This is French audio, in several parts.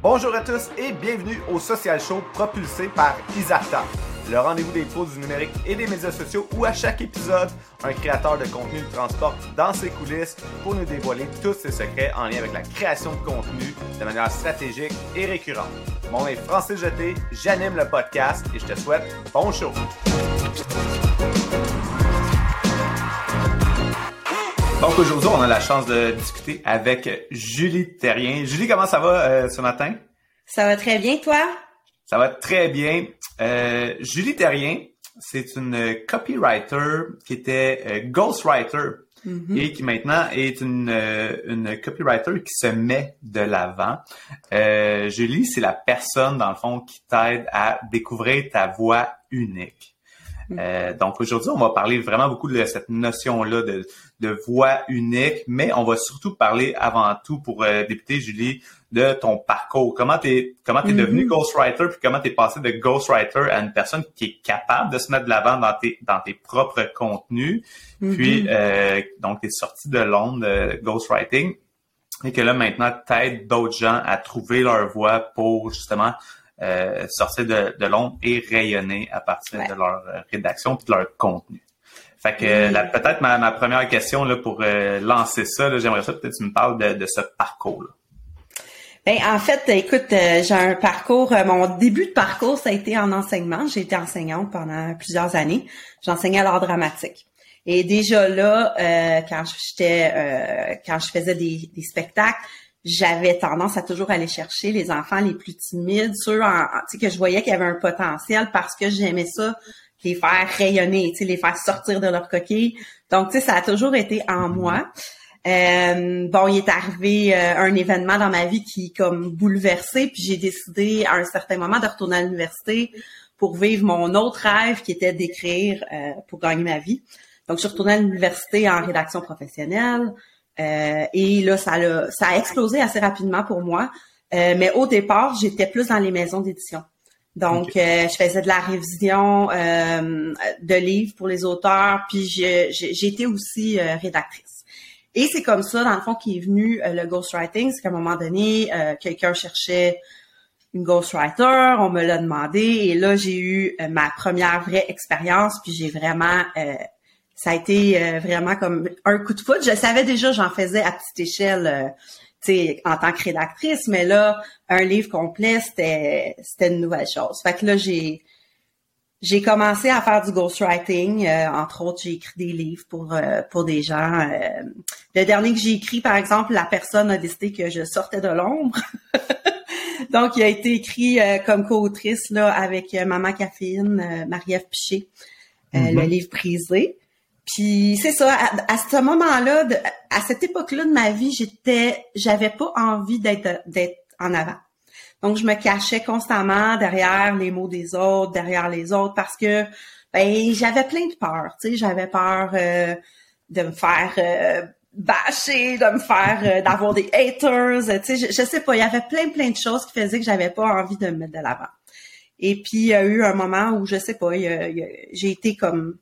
Bonjour à tous et bienvenue au Social Show propulsé par Isarta, le rendez-vous des pros du numérique et des médias sociaux où à chaque épisode, un créateur de contenu nous transporte dans ses coulisses pour nous dévoiler tous ses secrets en lien avec la création de contenu de manière stratégique et récurrente. Mon nom est Francis Jeté, j'anime le podcast et je te souhaite bon show. Donc aujourd'hui, on a la chance de discuter avec Julie Terrien. Julie, comment ça va euh, ce matin? Ça va très bien, toi? Ça va très bien. Euh, Julie Terrien, c'est une copywriter qui était euh, ghostwriter mm-hmm. et qui maintenant est une, une copywriter qui se met de l'avant. Julie, c'est la personne, dans le fond, qui t'aide à découvrir ta voix unique. Euh, donc aujourd'hui, on va parler vraiment beaucoup de cette notion-là de, de voix unique, mais on va surtout parler avant tout pour euh, débuter, Julie, de ton parcours. Comment t'es comment t'es devenu mm-hmm. ghostwriter, puis comment t'es passé de ghostwriter à une personne qui est capable de se mettre de l'avant dans tes dans tes propres contenus? Puis mm-hmm. euh, donc t'es sorti de l'onde de ghostwriting et que là maintenant t'aides d'autres gens à trouver leur voix pour justement euh, sortir de, de l'ombre et rayonner à partir de leur euh, rédaction et de leur contenu. Fait que peut-être ma, ma, première question là, pour euh, lancer ça, j'aimerais ça peut-être que tu me parles de, de ce parcours-là. Ben, en fait, écoute, j'ai un parcours, mon début de parcours, ça a été en enseignement. J'ai été enseignante pendant plusieurs années. J'enseignais l'art dramatique. Et déjà là, euh, quand j'étais, euh, quand je faisais des, des spectacles, j'avais tendance à toujours aller chercher les enfants les plus timides, ceux en, que je voyais qu'il y avait un potentiel parce que j'aimais ça, les faire rayonner, les faire sortir de leur coquille. Donc, tu sais, ça a toujours été en moi. Euh, bon, il est arrivé euh, un événement dans ma vie qui comme bouleversé, puis j'ai décidé à un certain moment de retourner à l'université pour vivre mon autre rêve qui était d'écrire euh, pour gagner ma vie. Donc, je suis retournée à l'université en rédaction professionnelle. Euh, et là, ça a, ça a explosé assez rapidement pour moi. Euh, mais au départ, j'étais plus dans les maisons d'édition. Donc, euh, je faisais de la révision de livres pour les auteurs, puis j'étais aussi rédactrice. Et c'est comme ça, dans le fond, qui est venu le ghostwriting. C'est qu'à un moment donné, quelqu'un cherchait une ghostwriter, on me l'a demandé, et là, j'ai eu ma première vraie expérience, puis j'ai vraiment ça a été euh, vraiment comme un coup de foot. Je savais déjà, j'en faisais à petite échelle, euh, tu sais, en tant que rédactrice, mais là, un livre complet, c'était c'était une nouvelle chose. Fait que là, j'ai j'ai commencé à faire du ghostwriting. Euh, entre autres, j'ai écrit des livres pour pour des gens. le dernier que j'ai écrit, par exemple, la personne a décidé que je sortais de l'ombre. Donc, il a été écrit comme co-autrice là avec Maman Caféine, Marie-Ève Piché, le mm-hmm. livre Prisé. Puis c'est ça, à, ce moment-là, à cette époque-là de ma vie, j'étais, j'avais pas envie d'être d'être en avant. Donc je me cachais constamment derrière les mots des autres, derrière les autres, parce que ben j'avais plein de peur. Tu sais, j'avais peur euh, de me faire euh, bâcher, de me faire euh, d'avoir des haters. Tu sais, je, je, sais pas, il y avait plein plein de choses qui faisaient que j'avais pas envie de me mettre de l'avant. Et puis il y a eu un moment où je sais pas, j'ai été comme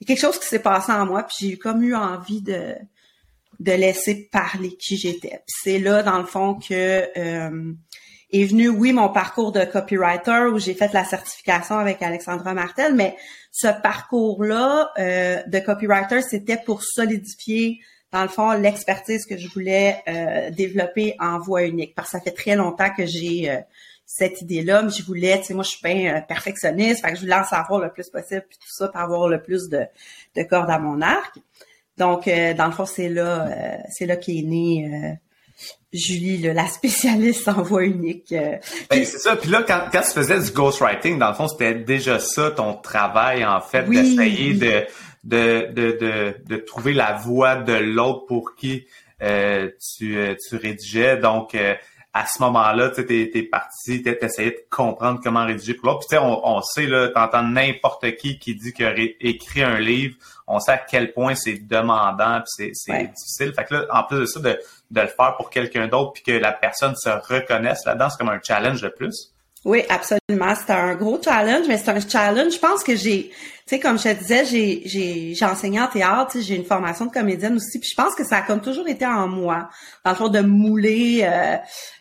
y a quelque chose qui s'est passé en moi, puis j'ai comme eu envie de de laisser parler qui j'étais. C'est là, dans le fond, que euh, est venu, oui, mon parcours de copywriter où j'ai fait la certification avec Alexandra Martel, mais ce parcours-là euh, de copywriter, c'était pour solidifier, dans le fond, l'expertise que je voulais euh, développer en voix unique. Parce que ça fait très longtemps que j'ai cette idée-là, mais je voulais, tu sais, moi, je suis bien euh, perfectionniste, fait que je voulais en savoir le plus possible, puis tout ça, pour avoir le plus de, de cordes à mon arc. Donc, euh, dans le fond, c'est là, euh, c'est là qu'est née Julie, la spécialiste en voix unique. Ben, c'est ça. Puis là, quand, quand tu faisais du ghostwriting, dans le fond, c'était déjà ça, ton travail, en fait, d'essayer de, de, de, de, de, trouver la voix de l'autre pour qui tu, tu rédigeais. Donc, à ce moment-là, tu es, es parti, tu essayé de comprendre comment rédiger pour l'autre. Puis tu sais, on, on sait, là, t'entends n'importe qui qui dit qu'il a écrit un livre, on sait à quel point c'est demandant puis c'est difficile. Fait que là, en plus de ça, de, de le faire pour quelqu'un d'autre puis que la personne se reconnaisse là-dedans, c'est comme un challenge de plus. Oui, absolument. C'était un gros challenge, mais c'est un challenge. Je pense que j'ai, tu sais, comme je te disais, j'ai, j'ai, j'ai enseigné en théâtre, j'ai une formation de comédienne aussi, puis je pense que ça a comme toujours été en moi, dans le fond de mouler euh,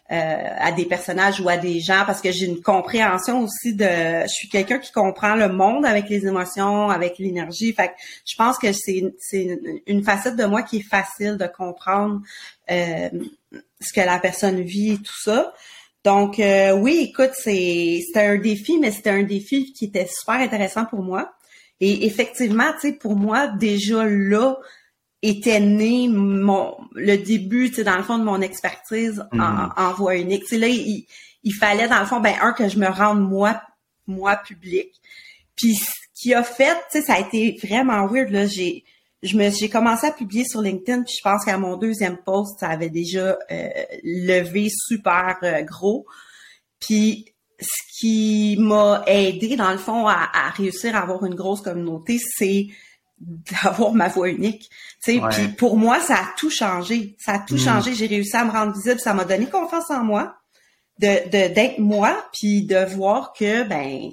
à des personnages ou à des gens, parce que j'ai une compréhension aussi de, je suis quelqu'un qui comprend le monde avec les émotions, avec l'énergie. Fait que je pense que c'est, c'est une facette de moi qui est facile de comprendre euh, ce que la personne vit et tout ça. Donc euh, oui, écoute, c'est c'était un défi, mais c'était un défi qui était super intéressant pour moi. Et effectivement, tu sais, pour moi, déjà là était né mon le début, tu sais, dans le fond de mon expertise en, mm-hmm. en, voix unique. Tu sais, là, il, il, fallait dans le fond, ben un que je me rende moi, moi public. Puis ce qui a fait, tu sais, ça a été vraiment weird là. J'ai je me j'ai commencé à publier sur LinkedIn puis je pense qu'à mon deuxième post ça avait déjà euh, levé super euh, gros puis ce qui m'a aidé dans le fond à, réussir à avoir une grosse communauté c'est d'avoir ma voix unique. Puis pour moi ça a tout changé. Ça a tout mm. changé. J'ai réussi à me rendre visible. Ça m'a donné confiance en moi de d'être moi puis de voir que ben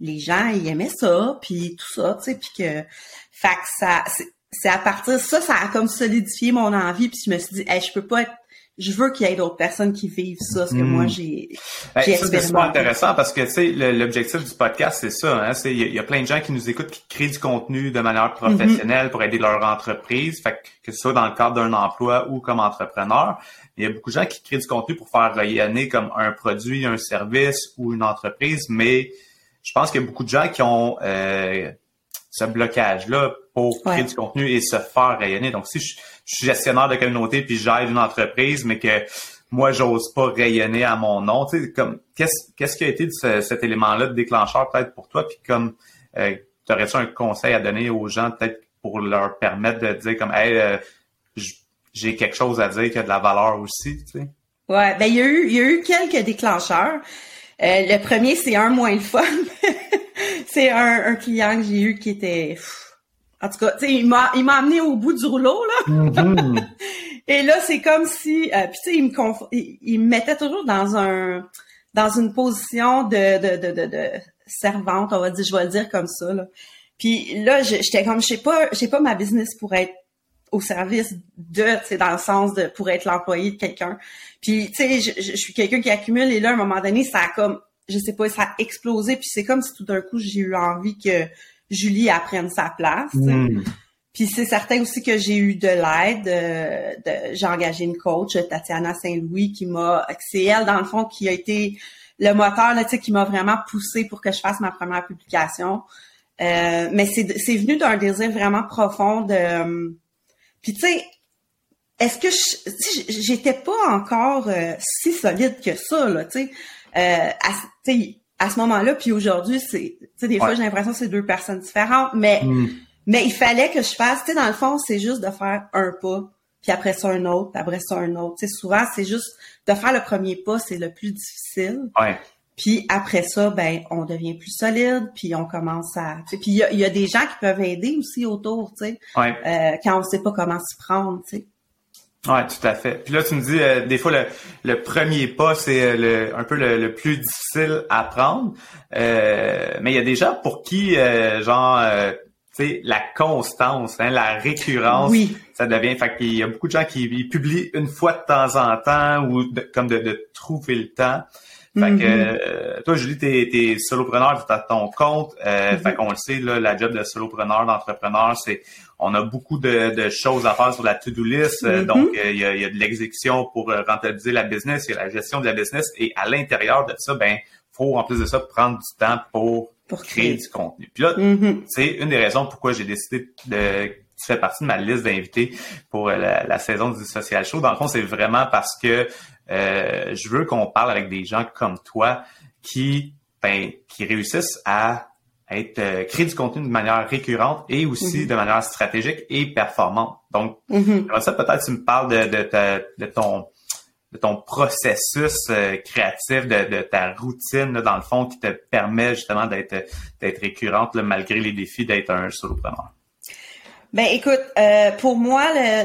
les gens ils aimaient ça puis tout ça tu sais puis que fait que ça c'est à partir de ça, ça a comme solidifié mon envie, puis je me suis dit, hey, je peux pas être je veux qu'il y ait d'autres personnes qui vivent ça, ce que moi hmm. j'ai ben. C'est intéressant parce que tu sais l'objectif du podcast c'est ça, hein, c'est il y, a plein de gens qui nous écoutent qui créent du contenu de manière professionnelle pour aider leur entreprise, fait que, ce soit dans le cadre d'un emploi ou comme entrepreneur. Il y a beaucoup de gens qui créent du contenu pour faire rayonner comme un produit, un service ou une entreprise, mais je pense qu'il y a beaucoup de gens qui ont euh, ce blocage-là pour créer du contenu et se faire rayonner. Donc, si je, suis gestionnaire de communauté puis j'aide une entreprise, mais que moi, j'ose pas rayonner à mon nom, tu sais, comme, qu'est-ce, qu'est-ce qui a été de cet élément-là de déclencheur peut-être pour toi? Puis comme, euh, aurais-tu un conseil à donner aux gens peut-être pour leur permettre de dire comme, hey, euh, j'ai quelque chose à dire qui a de la valeur aussi, tu sais? Ouais, ben il y a eu, il y a eu quelques déclencheurs. Euh, le premier, c'est un moins le fun. c'est un, un, client que j'ai eu qui était... En tout cas, tu sais, il m'a, il m'a amené au bout du rouleau, là. Mm-hmm. Et là, c'est comme si... Euh, puis tu sais, il me, il, me mettait toujours dans un dans une position de, de, de, de, servante, on va dire, je vais le dire comme ça. Là. Puis là, j'étais comme, je sais pas, j'ai pas ma business pour être au service de, c'est dans le sens de pour être l'employé de quelqu'un. Puis tu sais, je, je, suis quelqu'un qui accumule et là, à un moment donné, ça a comme je sais pas, ça a explosé. Puis c'est comme si tout d'un coup, j'ai eu envie que Julie apprenne sa place. Hmm. Puis c'est certain aussi que j'ai eu de l'aide. Euh, j'ai engagé une coach, Tatiana Saint-Louis, qui m'a... C'est elle, dans le fond, qui a été le moteur, là, qui m'a vraiment poussé pour que je fasse ma première publication. Euh, mais c'est venu d'un désir vraiment profond de... Euh, puis tu sais, est-ce que j'étais pas encore si solide que ça, là, tu sais euh, à, à ce moment-là, puis aujourd'hui, c'est, des fois, j'ai l'impression que c'est deux personnes différentes, mais, hmm. mais il fallait que je fasse, tu sais, dans le fond, c'est juste de faire un pas, puis après ça un autre, puis après ça un autre. Tu sais, souvent, c'est juste de faire le premier pas, c'est le plus difficile. Ouais. Puis après ça, ben, on devient plus solide, puis on commence à. Puis il y a, y a, des gens qui peuvent aider aussi autour, tu sais, euh, quand on sait pas comment s'y prendre, tu sais. Ouais, tout à fait. Puis là, tu me dis, euh, des fois, le, le premier pas, c'est euh, le, un peu le, plus difficile à prendre. Euh, mais il y a des gens pour qui, genre, tu sais, la constance, hein, la récurrence, oui. ça devient... Fait qu'il y a beaucoup de gens qui publient une fois de temps en temps ou comme de, de trouver le temps. Fait que mm-hmm. toi, Julie, t'es, t'es solopreneur, t'as ton compte. Euh, Fait mm-hmm. qu'on le sait, là, la job de solopreneur, d'entrepreneur, c'est on a beaucoup de, choses à faire sur la to-do list. Euh, mm-hmm. Donc, euh, il y, a, de l'exécution pour euh, rentabiliser la business, il y a la gestion de la business. Et à l'intérieur de ça, ben, faut en plus de ça prendre du temps pour, pour créer, du contenu. Puis là, c'est une des raisons pourquoi j'ai décidé de tu fais partie de ma liste d'invités pour la, saison du Social Show. Dans le fond, c'est vraiment parce que euh, je veux qu'on parle avec des gens comme toi qui, ben, qui réussissent à être euh, créer du contenu de manière récurrente et aussi mm-hmm. de manière stratégique et performante. Donc, mm ça, peut-être tu me parles de, de, de ton de ton processus euh, créatif, de, ta routine, dans le fond, qui te permet justement d'être d'être récurrente malgré les défis d'être un solopreneur. Ben écoute, euh, pour moi,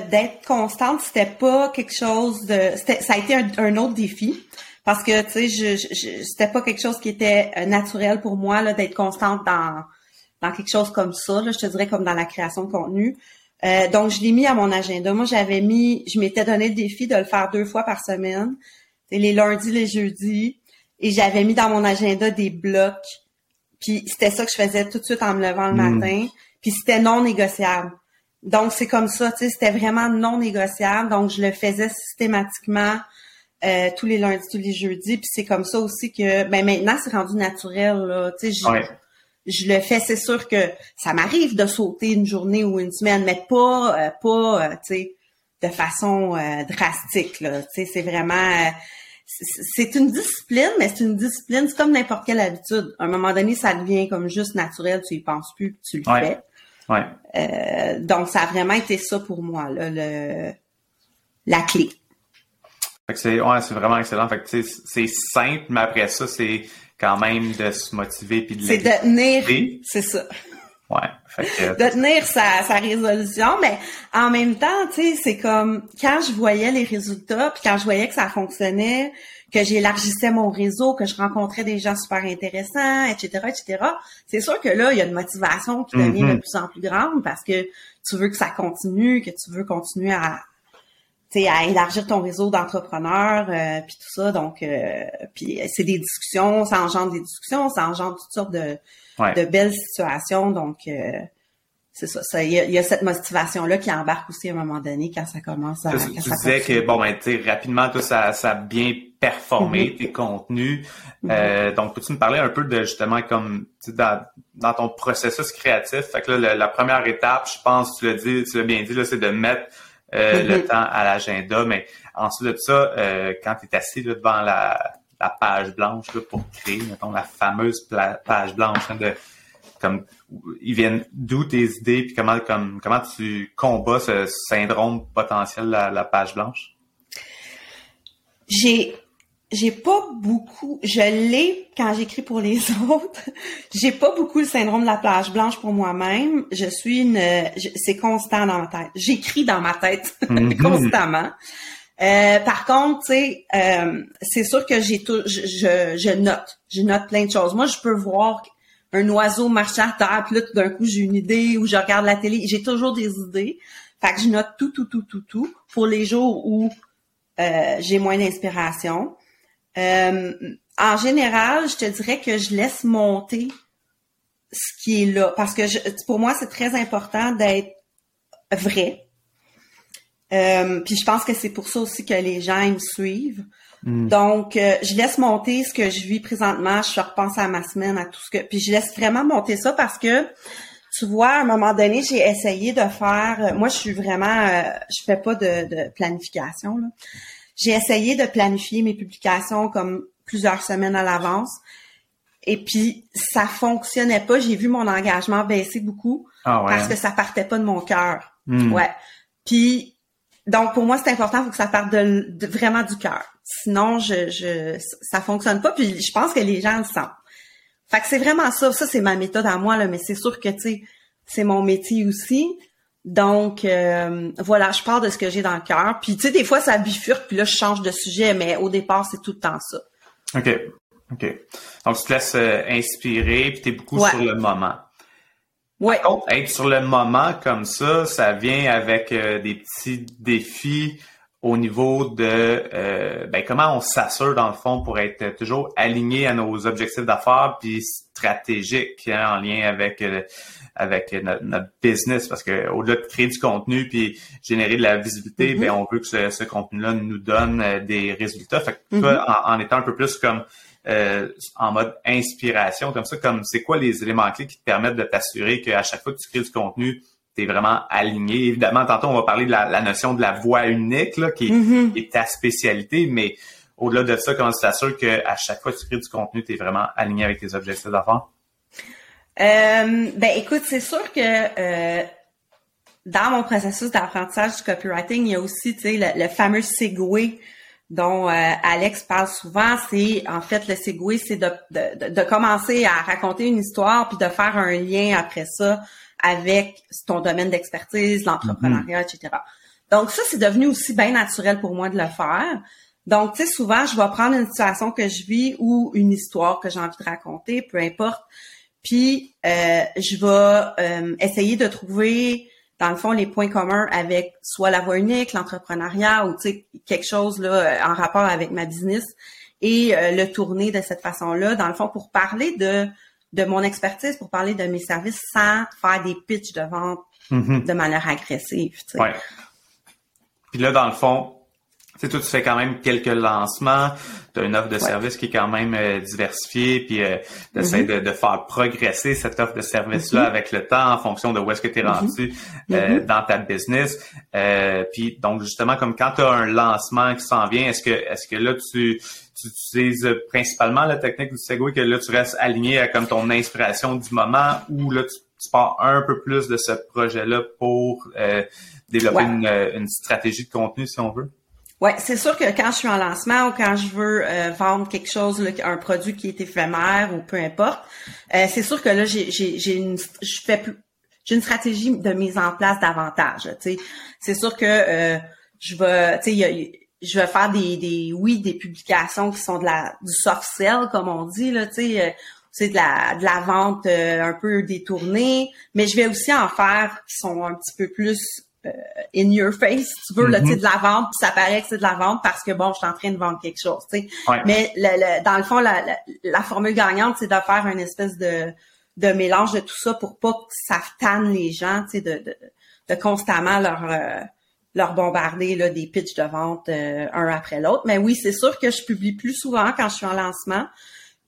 d'être constante, c'était pas quelque chose de. Ça a été un, autre défi parce que tu sais, je, je, c'était pas quelque chose qui était euh, naturel pour moi là d'être constante dans dans quelque chose comme ça. Là, je te dirais comme dans la création de contenu. Euh, donc, je l'ai mis à mon agenda. Moi, j'avais mis, je m'étais donné le défi de le faire deux fois par semaine, les lundis, les jeudis, et j'avais mis dans mon agenda des blocs. Puis c'était ça que je faisais tout de suite en me levant le Mm. matin. Puis c'était non négociable. Donc c'est comme ça, tu sais, c'était vraiment non négociable. Donc je le faisais systématiquement euh, tous les lundis, tous les jeudis. Puis c'est comme ça aussi que, ben maintenant c'est rendu naturel. Là, je- Ouais. je le fais, c'est sûr que ça m'arrive de sauter une journée ou une semaine, mais pas, euh, pas, euh, tu sais, de façon euh, drastique. C'est vraiment, euh, c'est une discipline, mais c'est une discipline, c'est comme n'importe quelle habitude. À un moment donné, ça devient comme juste naturel, tu y penses plus, tu le Ouais. fais. Ouais. Euh, donc, ça a vraiment été ça pour moi, là, le, la clé. C'est ouais, c'est vraiment excellent. C'est simple, mais après ça, c'est quand même de se motiver puis de C'est de tenir, c'est ça. Ouais. Fait que de tenir sa, sa résolution, mais en même temps, tu sais, c'est comme quand je voyais les résultats, puis quand je voyais que ça fonctionnait, que j'élargissais mon réseau, que je rencontrais des gens super intéressants, etc., etc., c'est sûr que là, il y a une motivation qui devient de plus en plus grande parce que tu veux que ça continue, que tu veux continuer à à élargir ton réseau d'entrepreneurs, euh, puis tout ça. Donc, euh, puis c'est des discussions, ça engendre des discussions, ça engendre toutes sortes de, ouais. de belles situations. Donc, euh, c'est ça. ça. Il y, a, il y a cette motivation-là qui embarque aussi à un moment donné quand ça commence à. Tu, quand tu ça disais continue. que bon ben tu rapidement tout ça ça a bien performé Mhm. tes contenus. Mhm. Euh, donc peux-tu me parler un peu de justement comme dans, dans ton processus créatif? Fait que là la, la première étape, je pense tu l'as dit, tu l'as bien dit là, c'est de mettre euh, le temps à l'agenda, mais ensuite de ça, euh, quand tu es assis là, devant la, la page blanche là, pour créer, mettons, la fameuse page blanche hein, de comme ils viennent d'où tes idées puis comment comme comment tu combats ce syndrome potentiel de la, la page blanche? J'ai j'ai pas beaucoup, je l'ai quand j'écris pour les autres. J'ai pas beaucoup le syndrome de la plage blanche pour moi-même. Je suis une, c'est constant dans ma tête. J'écris dans ma tête Mhm. constamment. Euh, par contre, tu sais, euh, c'est sûr que j'ai tout, je, je, je note, je note plein de choses. Moi, je peux voir un oiseau marcher à terre, puis là, tout d'un coup, j'ai une idée, ou je regarde la télé. J'ai toujours des idées. Fait que je note tout, tout, tout, tout, tout pour les jours où euh, j'ai moins d'inspiration. Euh, en général, je te dirais que je laisse monter ce qui est là, parce que je, pour moi, c'est très important d'être vrai. Euh, puis je pense que c'est pour ça aussi que les gens ils me suivent. Mm. Donc, euh, je laisse monter ce que je vis présentement. Je repense à ma semaine, à tout ce que. Puis je laisse vraiment monter ça parce que tu vois, à un moment donné, j'ai essayé de faire. euh, moi, je suis vraiment. euh, je fais pas de, de planification. là. J'ai essayé de planifier mes publications comme plusieurs semaines à l'avance. Et puis, ça fonctionnait pas. J'ai vu mon engagement baisser beaucoup Ah ouais. parce que ça partait pas de mon cœur. Mm. Ouais. Puis donc pour moi c'est important, il faut que ça parte de, de- vraiment du cœur. Sinon je je ça fonctionne pas. Puis je pense que les gens le sentent. Fait que c'est vraiment ça. Ça c'est ma méthode à moi là, mais c'est sûr que tu sais c'est mon métier aussi. Donc euh, voilà, je pars de ce que j'ai dans le cœur. Puis tu sais des fois ça bifurque, puis là je change de sujet, mais au départ c'est tout le temps ça. OK. OK. Donc, tu te laisses euh, inspirer, puis tu es beaucoup Ouais. sur le moment. Ouais. Par contre, être sur le moment comme ça, ça vient avec euh, des petits défis au niveau de euh, ben, comment on s'assure, dans le fond, pour être toujours aligné à nos objectifs d'affaires, puis stratégique hein, en lien avec euh, avec notre, notre business, parce que au-delà de créer du contenu puis générer de la visibilité, Mhm. ben on veut que ce, ce contenu-là nous donne euh, des résultats. Fait que Mhm. toi, en, en étant un peu plus comme euh, en mode inspiration, comme ça, comme c'est quoi les éléments clés qui te permettent de t'assurer qu'à chaque fois que tu crées du contenu, tu es vraiment aligné. Évidemment, tantôt, on va parler de la, la notion de la voix unique, là, qui, Mhm. qui est ta spécialité, mais au-delà de ça, comment tu t'assures qu'à chaque fois que tu crées du contenu, tu es vraiment aligné avec tes objectifs d'affaires? Euh, ben écoute, c'est sûr que euh, dans mon processus d'apprentissage du copywriting, il y a aussi, tu sais, le, le fameux segway dont euh, Alex parle souvent. C'est en fait le segway, c'est de, de, de, de commencer à raconter une histoire puis de faire un lien après ça avec ton domaine d'expertise, l'entrepreneuriat, etc. Donc ça, c'est devenu aussi bien naturel pour moi de le faire. Donc, tu sais, souvent, je vais prendre une situation que je vis ou une histoire que j'ai envie de raconter, peu importe. Puis, euh, je vais euh, essayer de trouver, dans le fond, les points communs avec soit la voie unique, l'entrepreneuriat ou, tu sais, quelque chose là en rapport avec ma business et le tourner de cette façon-là, dans le fond, pour parler de de mon expertise, pour parler de mes services sans faire des pitchs de vente mm-hmm. de manière agressive. Tu sais. Ouais. Puis là, dans le fond, sais, toi, tu fais quand même quelques lancements, tu as une offre de service qui est quand même euh, diversifiée, puis euh, tu essaies mm-hmm. de, faire progresser cette offre de service-là mm-hmm. avec le temps en fonction de où est-ce que tu es rendu euh, dans ta business. puis donc, justement, comme quand tu as un lancement qui s'en vient, est-ce que est-ce que là, tu tu utilises principalement la technique du Segway, que là, tu restes aligné à comme ton inspiration du moment ou là, tu, pars un peu plus de ce projet-là pour euh, développer une, stratégie de contenu, si on veut? Ouais, c'est sûr que quand je suis en lancement ou quand je veux euh, vendre quelque chose, un produit qui est éphémère ou peu importe, euh, c'est sûr que là, j'ai, j'ai, une, je fais plus, j'ai une stratégie de mise en place davantage. Tu sais, c'est sûr que je vais, tu sais, je vais faire des, des oui des publications qui sont de la du soft sell comme on dit là tu sais euh, c'est de la de la vente euh, un peu détournée mais je vais aussi en faire qui sont un petit peu plus euh, in your face si tu veux sais mm-hmm. de la vente puis ça paraît que c'est de la vente parce que bon je suis en train de vendre quelque chose tu sais mais le, dans le fond la, la, formule gagnante c'est de faire une espèce de de mélange de tout ça pour pas que ça tanne les gens tu sais de, de, de constamment leur leur bombarder là, des pitchs de vente euh, un après l'autre. Mais oui, c'est sûr que je publie plus souvent quand je suis en lancement.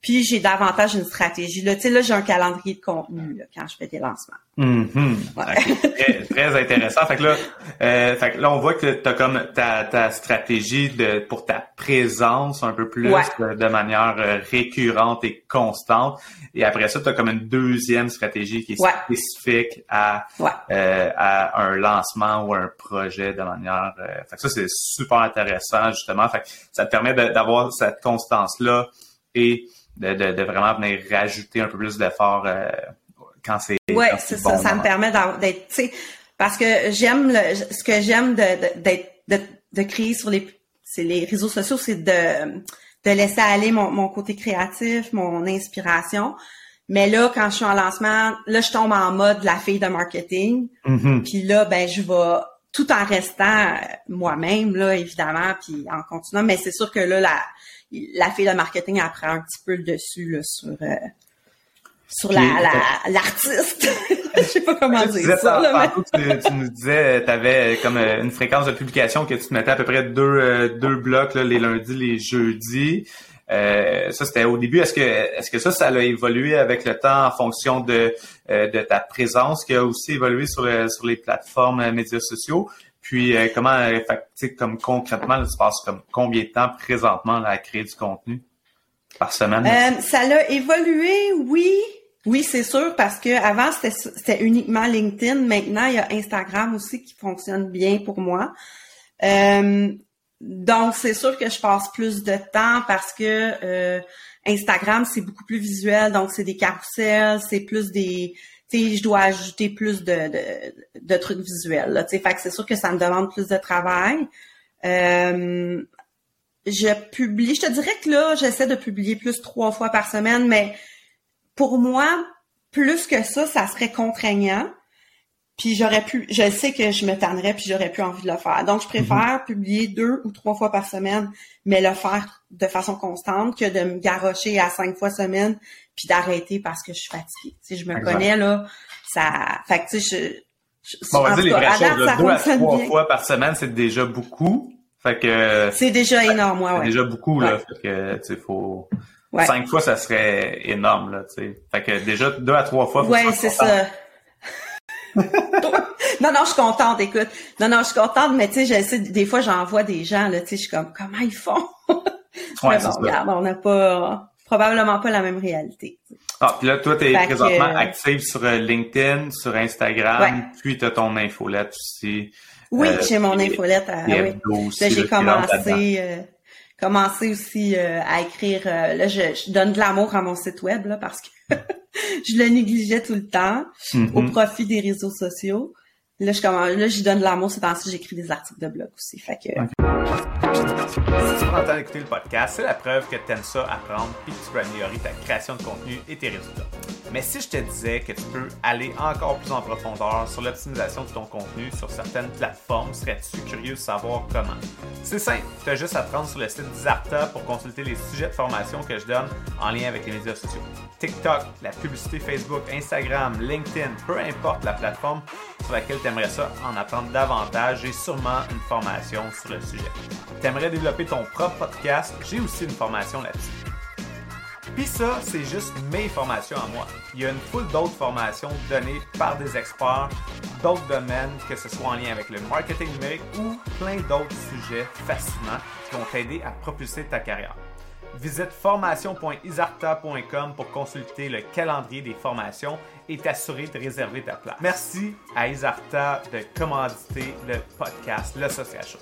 Puis j'ai davantage une stratégie. Là, tu sais, là, j'ai un calendrier de contenu là, quand je fais des lancements. Mm-hmm. très, intéressant. Fait que là, euh, fait que là, on voit que tu as comme ta, ta stratégie de pour ta présence un peu plus de, manière euh, récurrente et constante. Et après ça, tu as comme une deuxième stratégie qui est spécifique à, euh, à un lancement ou un projet de manière. Euh, fait que ça, c'est super intéressant, justement. Fait que ça te permet d'avoir cette constance-là et de, de, de, vraiment venir rajouter un peu plus d'efforts euh, quand c'est ouais c'est ça ça me permet d'être tu sais parce que j'aime ce que j'aime de de, de, créer sur les c'est les réseaux sociaux c'est de de laisser aller mon, mon côté créatif mon inspiration. Mais là quand je suis en lancement là je tombe en mode la fille de marketing. Mm-hmm. puis là ben je vais tout en restant moi-même là évidemment puis en continuant mais c'est sûr que là la la fille de marketing apprend un petit peu le dessus là, sur euh, sur la, l'artiste. Je sais pas comment dire ça. tu, nous disais, tu avais comme euh, une fréquence de publication que tu te mettais à peu près deux, euh, deux blocs les lundis, les jeudis. Ça, c'était au début. Est-ce que est-ce que ça, ça a évolué avec le temps en fonction de, de ta présence qui a aussi évolué sur, sur les plateformes médias sociaux? Puis euh, comment, euh, fait, comme concrètement, là, tu passes comme combien de temps présentement là, à créer du contenu? Par semaine? Euh, ça a évolué, oui. Oui, c'est sûr, parce que avant c'était uniquement LinkedIn. Maintenant, il y a Instagram aussi qui fonctionne bien pour moi. Donc, c'est sûr que je passe plus de temps parce que Instagram, c'est beaucoup plus visuel, donc c'est des carousels, c'est plus des je dois ajouter plus de, de, trucs visuels. Fait que c'est sûr que ça me demande plus de travail. Euh, je publie, je te dirais que là, j'essaie de publier plus trois fois par semaine, mais pour moi, plus que ça, ça serait contraignant. Puis j'aurais pu, je sais que je me tannerais, puis j'aurais plus envie de le faire. Donc, je préfère mhm. publier deux ou trois fois par semaine, mais le faire de façon constante que de me garrocher à cinq fois semaine, puis d'arrêter parce que je suis fatiguée. Si je me connais là, ça, fait que tu sais, je, bon, on va dire les vraies choses, deux à trois fois par semaine, c'est déjà beaucoup. Fait que c'est déjà énorme, ouais. C'est déjà beaucoup là. Fait que tu sais, faut cinq fois, ça serait énorme là. Tu sais, fait que déjà deux à trois fois. Faut ouais, c'est ça. Non, non, je suis contente, écoute. Non, non, je suis contente, mais tu sais, des fois, j'envoie des gens, là, tu sais, je suis comme, comment ils font? ouais, bon, regarde, on n'a pas, probablement pas la même réalité. Ah, puis là, toi, tu es présentement active sur euh, LinkedIn, sur Instagram, puis tu as ton infolette aussi. Oui, euh, j'ai mon infolette. À, oui. j'ai commencé, commencé aussi à écrire. là, je, donne de l'amour à mon site web là, parce que je le négligeais tout le temps au mm-hmm. profit des réseaux sociaux. Là, je commence, là, j'y donne de l'amour c'est temps j'écris des articles de blog aussi. Fait que. Si tu prends le temps d'écouter le podcast, c'est la preuve que tu aimes ça apprendre puis que tu peux améliorer ta création de contenu et tes résultats. Mais si je te disais que tu peux aller encore plus en profondeur sur l'optimisation de ton contenu sur certaines plateformes, serais-tu curieux de savoir comment? C'est simple, tu as juste à te rendre sur le site d'Isarta pour consulter les sujets de formation que je donne en lien avec les médias sociaux. TikTok, la publicité Facebook, Instagram, LinkedIn, peu importe la plateforme sur laquelle tu aimerais ça en apprendre davantage, j'ai sûrement une formation sur le sujet. Tu aimerais développer ton propre podcast, j'ai aussi une formation là-dessus. Puis ça, c'est juste mes formations à moi. Il y a une foule d'autres formations données par des experts d'autres domaines, que ce soit en lien avec le marketing numérique ou plein d'autres sujets fascinants qui vont t'aider à propulser ta carrière. Visite formation.isarta.com pour consulter le calendrier des formations et t'assurer de réserver ta place. Merci à Isarta de commanditer le podcast Le Social Show.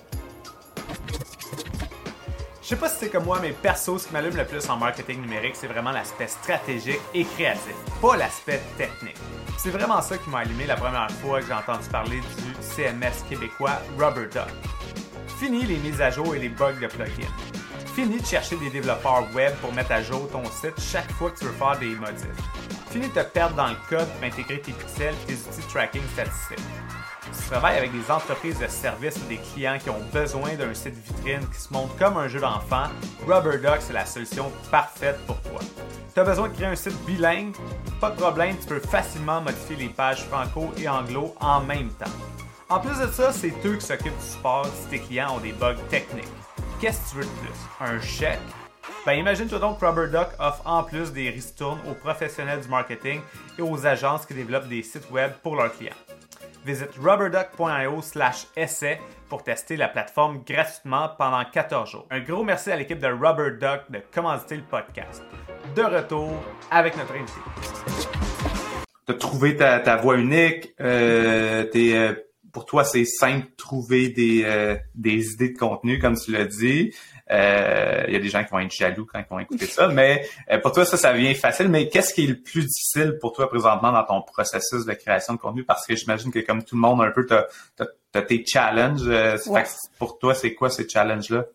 Je sais pas si c'est comme moi, mais perso, ce qui m'allume le plus en marketing numérique, c'est vraiment l'aspect stratégique et créatif, pas l'aspect technique. C'est vraiment ça qui m'a allumé la première fois que j'ai entendu parler du CMS québécois RubberDuck. Fini les mises à jour et les bugs de plugins. Fini de chercher des développeurs web pour mettre à jour ton site chaque fois que tu veux faire des modifs. Fini de te perdre dans le code pour intégrer tes pixels et tes outils de tracking statistiques. Tu travailles avec des entreprises de services ou des clients qui ont besoin d'un site vitrine qui se montre comme un jeu d'enfant, RubberDuck c'est la solution parfaite pour toi. Tu as besoin de créer un site bilingue? Pas de problème, tu peux facilement modifier les pages franco et anglo en même temps. En plus de ça, c'est eux qui s'occupent du support si tes clients ont des bugs techniques. Qu'est-ce que tu veux de plus? Un chèque? Ben imagine-toi donc que RubberDuck offre en plus des ristournes aux professionnels du marketing et aux agences qui développent des sites web pour leurs clients. Visite rubberduck.io slash essai pour tester la plateforme gratuitement pendant 14 jours. Un gros merci à l'équipe de RubberDuck de commanditer le podcast. De retour avec notre invité. Tu as trouvé ta, voix unique. Euh, euh, pour toi, c'est simple de trouver des, euh, des idées de contenu, comme tu l'as dit. Euh, il y a des gens qui vont être jaloux quand ils vont écouter ça, mais euh, pour toi, ça, ça vient facile. Mais qu'est-ce qui est le plus difficile pour toi présentement dans ton processus de création de contenu? Parce que j'imagine que comme tout le monde, un peu, tu as, tes challenges. Euh, pour toi, c'est quoi ces challenges-là?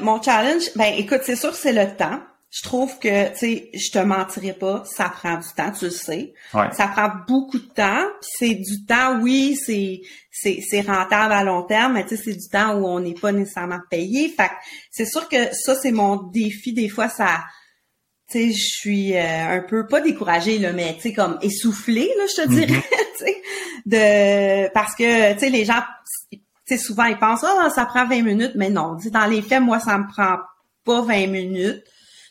mon challenge, ben écoute, c'est sûr c'est le temps je trouve que, tu sais, je te mentirais pas, ça prend du temps, tu le sais. Ça prend beaucoup de temps. c'est du temps, oui, c'est c'est rentable à long terme, mais tu sais, c'est du temps où on n'est pas nécessairement payé. Fait c'est sûr que ça, c'est mon défi. Des fois, ça, tu sais, je suis euh, un peu pas découragée là, mais tu sais, comme essoufflée là, je te mm-hmm. dirais, tu sais, de parce que tu sais, les gens, tu sais, souvent ils pensent, ah, ça prend 20 minutes, mais non, dans les faits, moi, ça me prend pas 20 minutes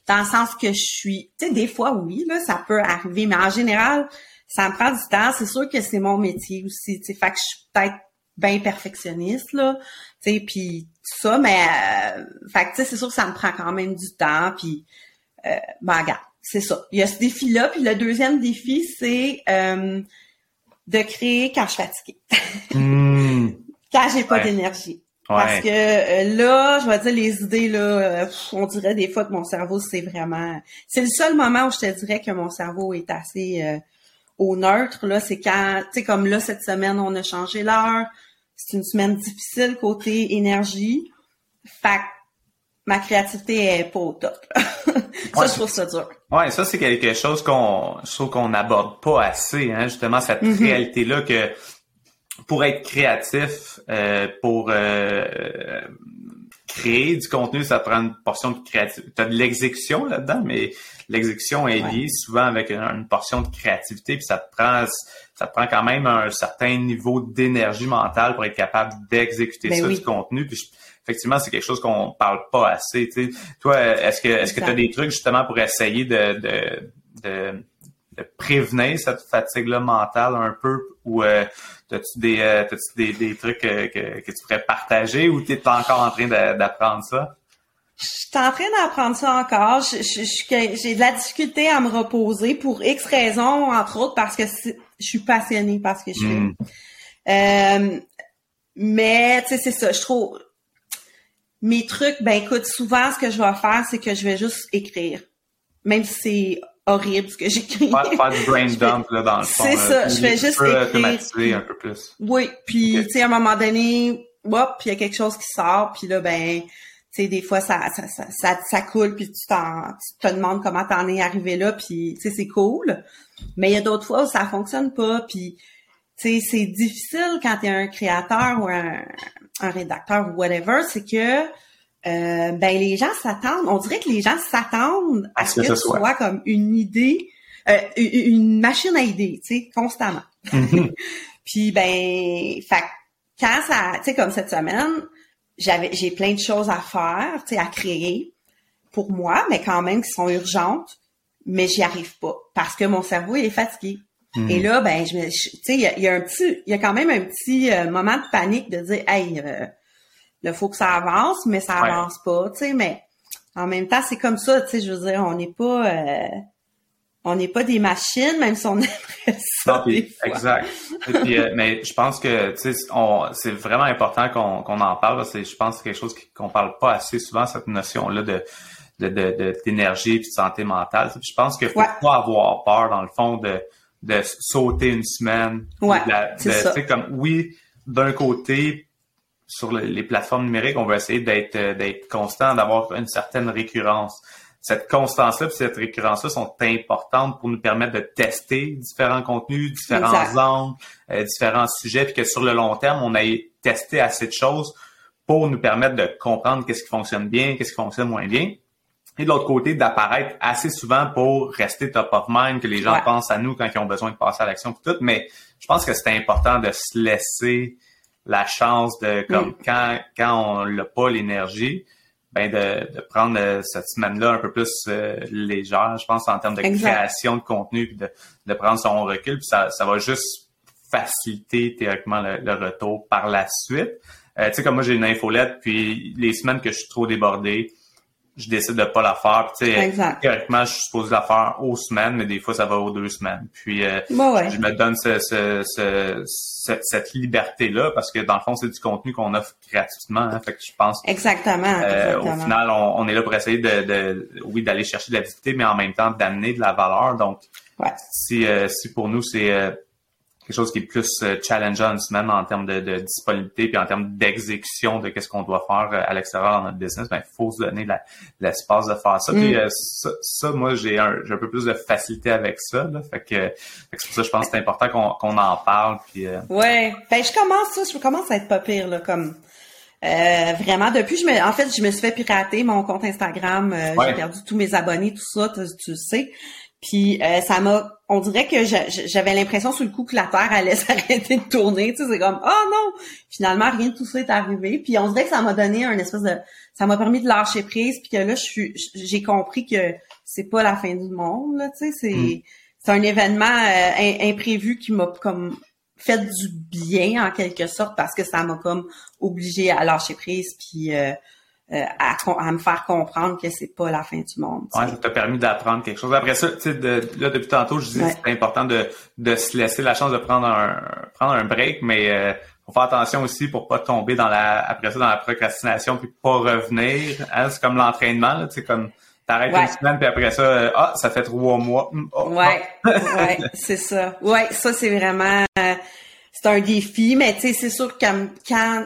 dans le sens que je suis, tu sais, des fois, oui, là, ça peut arriver, mais en général, ça me prend du temps. C'est sûr que c'est mon métier aussi, tu sais, fait que je suis peut-être bien perfectionniste, là, tu sais, puis tout ça, mais, euh, fait que, tu sais, c'est sûr que ça me prend quand même du temps, puis, euh, ben, regarde, c'est ça. Il y a ce défi-là, puis le deuxième défi, c'est euh, de créer quand je suis fatiguée. Hmm. quand j'ai pas d'énergie. Parce que euh, là, je vais dire les idées là, euh, on dirait des fois que mon cerveau c'est vraiment, c'est le seul moment où je te dirais que mon cerveau est assez euh, au neutre là, c'est quand, tu sais comme là cette semaine on a changé l'heure, c'est une semaine difficile côté énergie, fait ma créativité est pas au top. ça je trouve ça dur. Ouais, ça c'est quelque chose qu'on, je trouve qu'on n'aborde pas assez, hein, justement cette mm-hmm. réalité là que pour être créatif, euh, pour euh, créer du contenu, ça prend une portion de créativité. Tu as de l'exécution là-dedans, mais l'exécution est liée souvent avec une, portion de créativité, puis ça te prend ça te prend quand même un certain niveau d'énergie mentale pour être capable d'exécuter ben ça du contenu. Puis effectivement, c'est quelque chose qu'on parle pas assez. Toi, est-ce que est-ce que tu as des trucs justement pour essayer de, de, de, de prévenir cette fatigue-là mentale un peu ou euh, As-tu des, euh, des, des, trucs que, que, tu pourrais partager ou tu es encore en train d'apprendre ça? Je suis en train d'apprendre ça encore. J'ai de la difficulté à me reposer pour X raisons, entre autres parce que je suis passionnée par ce que je fais. Hmm. Euh, mais, tu sais, c'est ça. Je trouve mes trucs, ben écoute, souvent, ce que je vais faire, c'est que je vais juste écrire. Même si c'est horrible ce que j'écris. Faire, faire du brain dump là dans le fond. C'est ça, je fais juste écrire. automatiser un peu plus. Oui, puis tu sais à un moment donné, hop, puis il y a quelque chose qui sort, puis là ben tu sais des fois ça ça, ça ça ça, coule puis tu t'en tu te demandes comment t'en es arrivé là puis tu sais c'est cool. Mais il y a d'autres fois où ça fonctionne pas puis tu sais c'est difficile quand tu es un créateur ou un, un rédacteur ou whatever, c'est que euh, ben les gens s'attendent, on dirait que les gens s'attendent à ce que, ce soit. comme une idée, euh, une machine à idées, tu sais, constamment. Mm-hmm. Puis ben, fait quand ça, tu sais, comme cette semaine, j'avais, j'ai plein de choses à faire, tu sais, à créer pour moi, mais quand même qui sont urgentes, mais j'y arrive pas parce que mon cerveau il est fatigué. Mm-hmm. Et là, ben, je me, tu sais, il y, a un petit, il y a quand même un petit euh, moment de panique de dire, hey, il faut que ça avance, mais ça avance pas, tu sais, mais en même temps, c'est comme ça, tu sais, je veux dire, on n'est pas euh, on n'est pas des machines, même si on aimerait ça. exact. Euh, mais je pense que tu sais, c'est vraiment important qu'on en parle. C'est, je pense, que c'est quelque chose qu'on parle pas assez souvent cette notion-là de de d'énergie et de santé mentale. je pense qu'il faut pas avoir peur dans le fond de de sauter une semaine. Ouais, c'est ça. Comme oui, d'un côté, sur les plateformes numériques, on va essayer d'être euh, d'être constant, d'avoir une certaine récurrence. Cette constance-là et cette récurrence-là sont importantes pour nous permettre de tester différents contenus, différents angles, euh, différents sujets, puis que sur le long terme, on ait testé assez de choses pour nous permettre de comprendre qu'est-ce qui fonctionne bien, qu'est-ce qui fonctionne moins bien. Et de l'autre côté, d'apparaître assez souvent pour rester top of mind, que les gens pensent à nous quand ils ont besoin de passer à l'action tout. Mais je pense que c'est important de se laisser la chance de comme quand quand on n'a pas l'énergie ben de, de prendre euh, cette semaine-là un peu plus euh, légère, je pense en termes de création de contenu puis de, de prendre son recul puis ça, ça va juste faciliter théoriquement le, retour par la suite. Euh, tu sais comme moi j'ai une infolette puis les semaines que je suis trop débordé, je décide de pas la faire. Puis, théoriquement, je suis supposé la faire aux semaines, mais des fois, ça va aux deux semaines. Puis, euh, je me donne ce, ce, cette, liberté-là parce que, dans le fond, c'est du contenu qu'on offre gratuitement. Hein, fait que je pense Exactement. Euh, au final, on, est là pour essayer de, de oui, d'aller chercher de la visibilité, mais en même temps, d'amener de la valeur. Donc, si, euh, si pour nous, c'est quelque chose qui est plus euh, challengeant même en termes de, de, disponibilité puis en termes d'exécution de qu'est-ce qu'on doit faire euh, à l'extérieur dans notre business, ben il faut se donner l'espace de faire ça. Puis mm. euh, ça, moi j'ai un, peu plus de facilité avec ça. Là, fait que, c'est pour ça je pense que c'est important qu'on, en parle. Puis, Ouais, ben je commence ça, je commence à être pas pire là, comme vraiment depuis je me, en fait je me suis fait pirater mon compte Instagram, j'ai perdu tous mes abonnés, tout ça, tu, tu sais. Puis euh, ça m'a, on dirait que j'avais l'impression sur le coup que la Terre allait s'arrêter de tourner. Tu sais, c'est comme, oh non! Finalement, rien de tout ça est arrivé. Puis on dirait que ça m'a donné un espèce de, ça m'a permis de lâcher prise. Puis que là, je suis, j'ai compris que c'est pas la fin du monde. Là, tu sais, c'est, mm. c'est un événement euh, imprévu qui m'a comme fait du bien en quelque sorte parce que ça m'a comme obligé à lâcher prise. Puis euh, euh, à, me faire comprendre que c'est pas la fin du monde. Ouais, ça t'a permis d'apprendre quelque chose. Après ça, tu sais, là depuis tantôt, je disais que c'est important de, de se laisser la chance de prendre un prendre un break, mais euh, faut faire attention aussi pour pas tomber dans la après ça dans la procrastination puis pas revenir. Hein, c'est comme l'entraînement, tu sais comme T'arrêtes une semaine, puis après ça, euh, ah, ça fait trois mois. Hum, oh, ouais, ah. ouais, c'est ça. Ouais, ça, c'est vraiment... Euh, c'est un défi, mais tu sais, c'est sûr que quand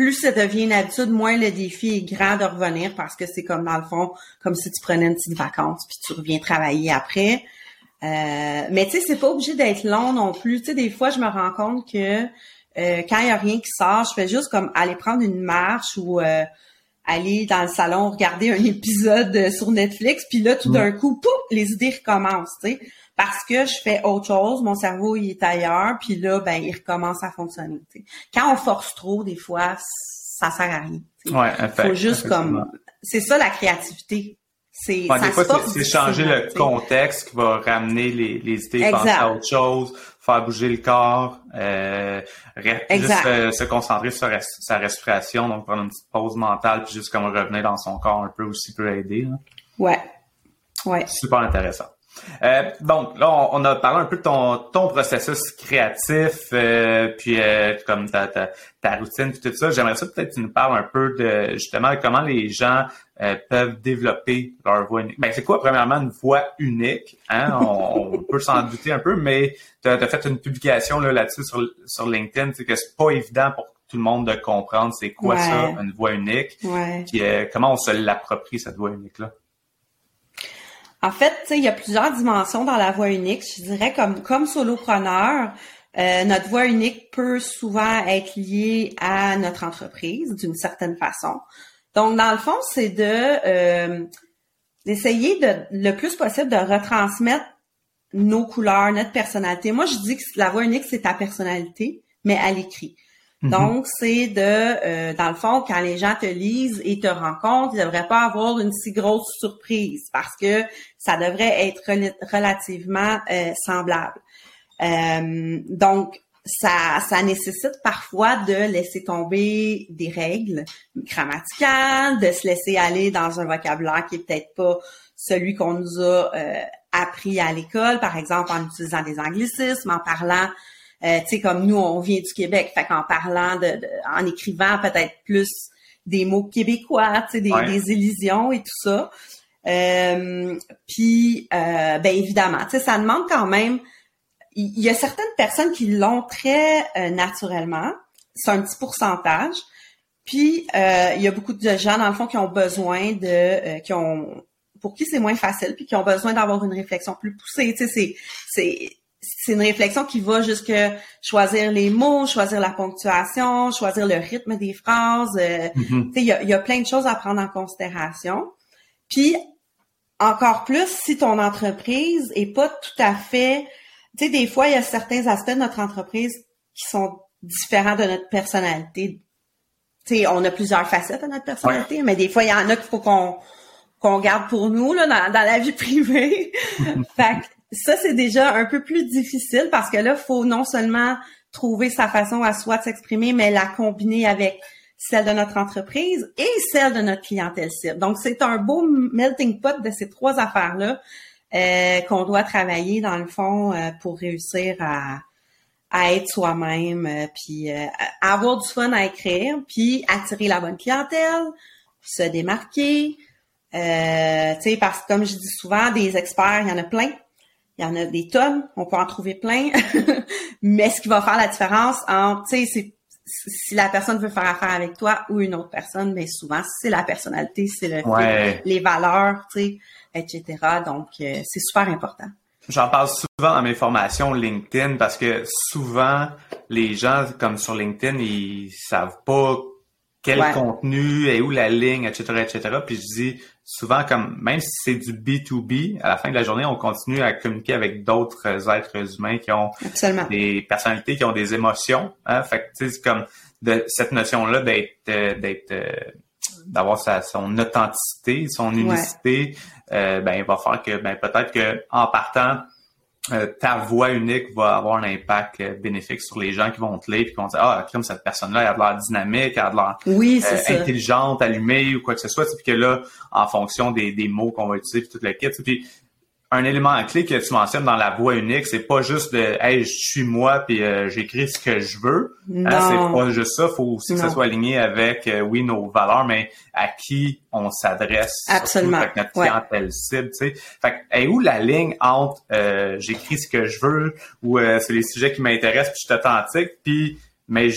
plus ça devient une habitude, moins le défi est grand de revenir parce que c'est comme dans le fond, comme si tu prenais une petite vacance puis tu reviens travailler après. Euh, mais tu sais, c'est pas obligé d'être long non plus. Tu sais, des fois, je me rends compte que euh, quand il y a rien qui sort, je fais juste comme aller prendre une marche ou euh, aller dans le salon regarder un épisode sur Netflix, puis là, tout d'un coup, pouf, les idées recommencent. Tu sais parce que je fais autre chose, mon cerveau il est ailleurs, puis là ben il recommence à fonctionner. Quand on force trop, des fois, ça sert à rien. Ouais, Faut juste comme c'est ça la créativité. C'est des fois c'est changer le contexte qui va ramener les, les idées, penser à autre chose, faire bouger le corps, euh, juste euh, se concentrer sur sa respiration, donc prendre une petite pause mentale puis juste comme revenir dans son corps un peu aussi peut aider. Là. Ouais. Ouais. Super intéressant. Euh, donc là, on, a parlé un peu de ton, ton processus créatif, euh, puis euh, comme ta, ta, ta routine, puis tout ça. J'aimerais ça peut-être que tu nous parles un peu de justement comment les gens euh, peuvent développer leur voix unique. Ben, c'est quoi, premièrement, une voix unique? Hein? On, peut s'en douter un peu, mais tu as, fait une publication là, là-dessus sur, sur LinkedIn, c'est que c'est pas évident pour tout le monde de comprendre c'est quoi ça, une voix unique. Ouais. Puis comment on se l'approprie, cette voix unique-là? En fait, il y a plusieurs dimensions dans la voix unique. Je dirais comme comme solopreneur, euh, notre voix unique peut souvent être liée à notre entreprise d'une certaine façon. Donc, dans le fond, c'est de euh, d'essayer de le plus possible de retransmettre nos couleurs, notre personnalité. Moi, je dis que la voix unique, c'est ta personnalité, mais à l'écrit. Mhm. Donc, c'est de, euh, dans le fond, quand les gens te lisent et te rencontrent, ils ne devraient pas avoir une si grosse surprise parce que ça devrait être relativement euh, semblable. Euh, donc, ça, ça nécessite parfois de laisser tomber des règles grammaticales, de se laisser aller dans un vocabulaire qui est peut-être pas celui qu'on nous a appris à l'école, par exemple en utilisant des anglicismes, en parlant euh, tu sais, comme nous, on vient du Québec, fait qu'en parlant de, en écrivant peut-être plus des mots québécois, tu sais, des, des illusions et tout ça. Euh, puis, euh, ben évidemment, tu sais, ça demande quand même. Il y, a certaines personnes qui l'ont très euh, naturellement. C'est un petit pourcentage. Puis, il y a beaucoup de gens dans le fond qui ont besoin de, qui ont, pour qui c'est moins facile, puis qui ont besoin d'avoir une réflexion plus poussée. Tu sais, c'est, c'est une réflexion qui va jusque choisir les mots, choisir la ponctuation, choisir le rythme des phrases. Euh, mm-hmm. Il y, a, plein de choses à prendre en considération. Puis, encore plus, si ton entreprise est pas tout à fait... Tu sais, des fois, il y a certains aspects de notre entreprise qui sont différents de notre personnalité. Tu sais, on a plusieurs facettes de notre personnalité, mais des fois, il y en a qu'il faut qu'on qu'on garde pour nous là, dans, dans la vie privée. fait ça, c'est déjà un peu plus difficile parce que là, faut non seulement trouver sa façon à soi de s'exprimer, mais la combiner avec celle de notre entreprise et celle de notre clientèle cible. Donc, c'est un beau melting pot de ces trois affaires-là euh, qu'on doit travailler dans le fond euh, pour réussir à, à être soi-même, euh, puis avoir du fun à écrire, puis attirer la bonne clientèle, se démarquer. tu sais, parce que comme je dis souvent, des experts, il y en a plein. Il y en a des tonnes, on peut en trouver plein. Mais ce qui va faire la différence entre, tu sais, si la personne veut faire affaire avec toi ou une autre personne, mais souvent c'est la personnalité, c'est le les valeurs, tu sais, etc. Donc euh, c'est super important. J'en parle souvent dans mes formations LinkedIn parce que souvent les gens comme sur LinkedIn ils savent pas quel contenu et où la ligne, etc., etc. Puis je dis souvent comme même si c'est du B2B, à la fin de la journée, on continue à communiquer avec d'autres êtres humains qui ont des personnalités, qui ont des émotions. Hein? Fait que tu sais, comme de cette notion-là d'être euh, d'être euh, d'avoir sa son authenticité, son unicité, euh, ben il va faire que ben peut-être que en partant ta voix unique va avoir un impact euh, bénéfique sur les gens qui vont te lire et qui vont dire ah comme cette personne-là elle a de l'air dynamique, elle a de l'air oui, euh, intelligente, allumée ou quoi que ce soit. Puis que là, en fonction des, des mots qu'on va utiliser puis tout le kit, puis un élément clé que tu mentionnes dans la voix unique, c'est pas juste de hey, je suis moi puis euh, j'écris ce que je veux. Hein, c'est pas juste ça, faut aussi que ça soit aligné avec euh, oui nos valeurs, mais à qui on s'adresse. Absolument. Avec notre clientèle cible, tu sais. Fait que, où la ligne entre euh, j'écris ce que je veux ou c'est les sujets qui m'intéressent puis je suis authentique puis mais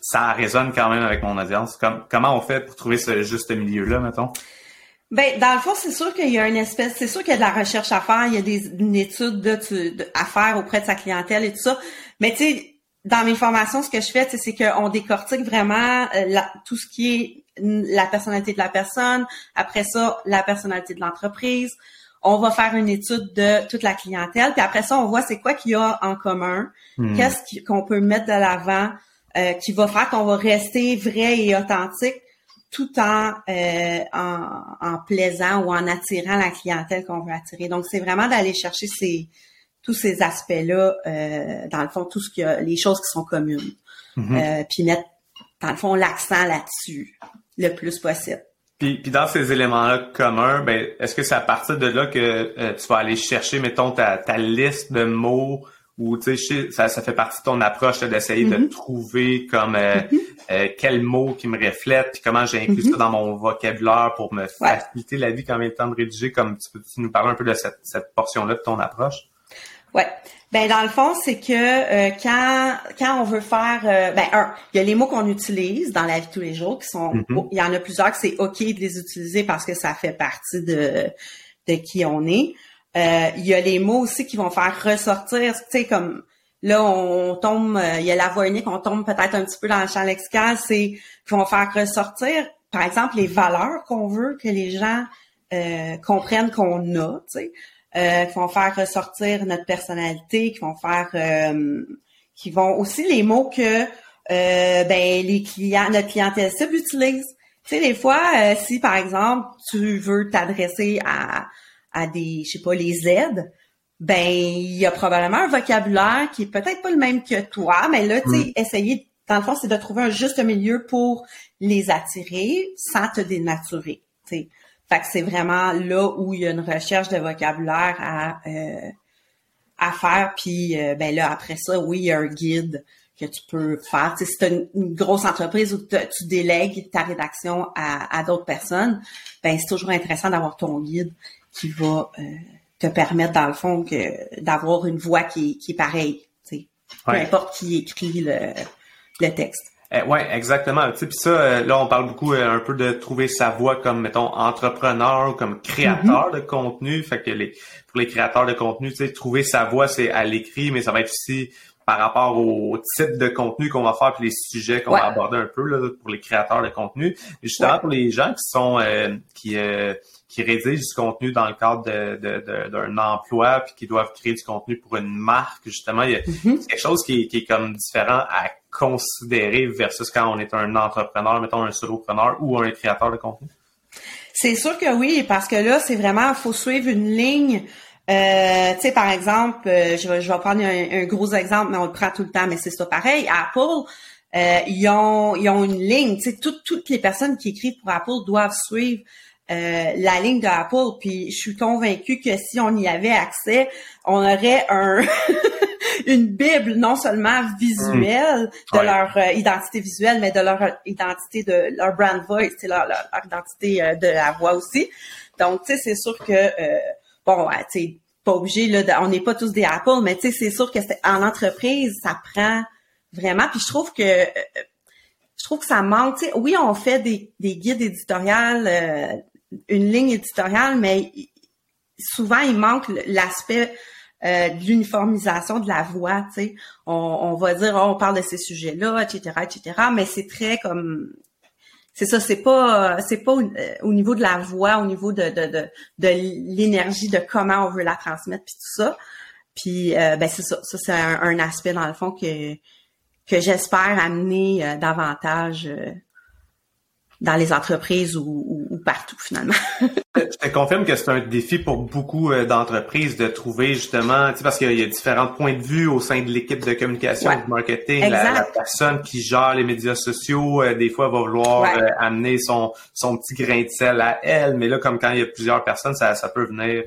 ça résonne quand même avec mon audience. comment on fait pour trouver ce juste milieu là, mettons? Ben, dans le fond, c'est sûr qu'il y a une espèce, c'est sûr qu'il y a de la recherche à faire, il y a des, une étude de, à faire auprès de sa clientèle et tout ça. Mais tu sais, dans mes formations, ce que je fais, c'est qu'on décortique vraiment euh, tout ce qui est la personnalité de la personne, après ça, la personnalité de l'entreprise. On va faire une étude de toute la clientèle, puis après ça, on voit c'est quoi qu'il y a en commun, hmm. qu'est-ce qu'on peut mettre de l'avant, euh, qui va faire qu'on va rester vrai et authentique tout en, euh, en, en, plaisant ou en attirant la clientèle qu'on veut attirer. Donc, c'est vraiment d'aller chercher ces, tous ces aspects-là, euh, dans le fond, tout ce qui a, les choses qui sont communes. Mm-hmm. euh, puis mettre, dans le fond, l'accent là-dessus le plus possible. Puis, puis dans ces éléments-là communs, ben, est-ce que c'est à partir de là que euh, tu vas aller chercher, mettons, ta, ta liste de mots ou tu sais, ça, ça fait partie de ton approche d'essayer de mm-hmm. trouver comme euh, mm-hmm. euh, quel mot qui me reflète, puis comment j'ai inclus ça mm-hmm. dans mon vocabulaire pour me faciliter la vie quand même le temps de rédiger, comme tu peux nous parler un peu de cette, cette portion-là de ton approche? Ouais. Ben dans le fond, c'est que euh, quand quand on veut faire euh, ben un, il y a les mots qu'on utilise dans la vie de tous les jours qui sont il y en a plusieurs que c'est OK de les utiliser parce que ça fait partie de de qui on est. Euh, il y a les mots aussi qui vont faire ressortir, tu sais comme là on tombe il y a la voix unique, on tombe peut-être un petit peu dans le champ lexical, c'est qui vont faire ressortir par exemple les valeurs qu'on veut que les gens comprennent qu'on a, tu sais. Euh, qui vont faire ressortir notre personnalité, qui vont faire, euh, qui vont aussi les mots que euh, ben les clients, notre clientèle cible utilise. Tu sais, des fois, si par exemple tu veux t'adresser à à des, je sais pas, les Z, ben il y a probablement un vocabulaire qui est peut-être pas le même que toi, mais là, tu sais, mm. essayer, dans le fond, c'est de trouver un juste milieu pour les attirer sans te dénaturer. Tu sais. Fait que c'est vraiment là où il y a une recherche de vocabulaire à, euh, à faire. Puis euh, ben là, après ça, oui, il y a un guide que tu peux faire. si c'est une, grosse entreprise où tu délègues ta rédaction à, d'autres personnes, ben c'est toujours intéressant d'avoir ton guide qui va euh, te permettre, dans le fond, que d'avoir une voix qui, qui est pareille. Peu importe qui écrit le, le texte. Eh, ouais, exactement. Tu sais, puis ça, euh, là, on parle beaucoup euh, un peu de trouver sa voie comme, mettons, entrepreneur ou comme créateur mm-hmm. de contenu. Fait que les, pour les créateurs de contenu, tu sais, trouver sa voie, c'est à l'écrit, mais ça va être aussi par rapport au type de contenu qu'on va faire puis les sujets qu'on va aborder un peu là, pour les créateurs de contenu. Justement, pour les gens qui sont euh, qui qui rédigent du contenu dans le cadre de, d'un emploi puis qui doivent créer du contenu pour une marque, justement, il y a mm-hmm. quelque chose qui est, qui est comme différent à considérer versus quand on est un entrepreneur, mettons un solopreneur ou un créateur de contenu? C'est sûr que oui, parce que là, c'est vraiment, faut suivre une ligne. Euh, tu sais, par exemple, euh, je, vais, je vais prendre un, gros exemple, mais on le prend tout le temps, mais c'est ça pareil. Apple, euh, ils, ont, ils ont une ligne. Tu sais, toutes les personnes qui écrivent pour Apple doivent suivre euh, la ligne de Apple. Puis je suis convaincue que si on y avait accès, on aurait un une bible non seulement visuelle mm. de leur euh, identité visuelle, mais de leur identité de leur brand voice, leur, leur, leur identité euh, de la voix aussi. Donc tu sais, c'est sûr que bon, tu sais, pas obligé là, on n'est pas tous des Apple, mais tu sais, c'est sûr que en entreprise, ça prend vraiment. Puis je trouve que je trouve que ça manque. sais, oui, on fait des, des guides éditoriales une ligne éditoriale, mais souvent il manque l'aspect euh, de l'uniformisation de la voix. Tu sais, on, va dire oh, on parle de ces sujets-là, etc., etc. Mais c'est très comme c'est ça, c'est pas c'est pas euh, au, niveau de la voix, au niveau de de, de, de l'énergie, de comment on veut la transmettre, puis tout ça. Puis euh, ben c'est ça, ça c'est un, aspect dans le fond que que j'espère amener davantage dans les entreprises ou, ou, partout finalement. je te confirme que c'est un défi pour beaucoup euh, d'entreprises de trouver justement, tu sais, parce qu'il y, a différents points de vue au sein de l'équipe de communication, de marketing. La, personne qui gère les médias sociaux, euh, des fois, va vouloir euh, amener son, son petit grain de sel à elle, mais là, comme quand il y a plusieurs personnes, ça, ça peut venir,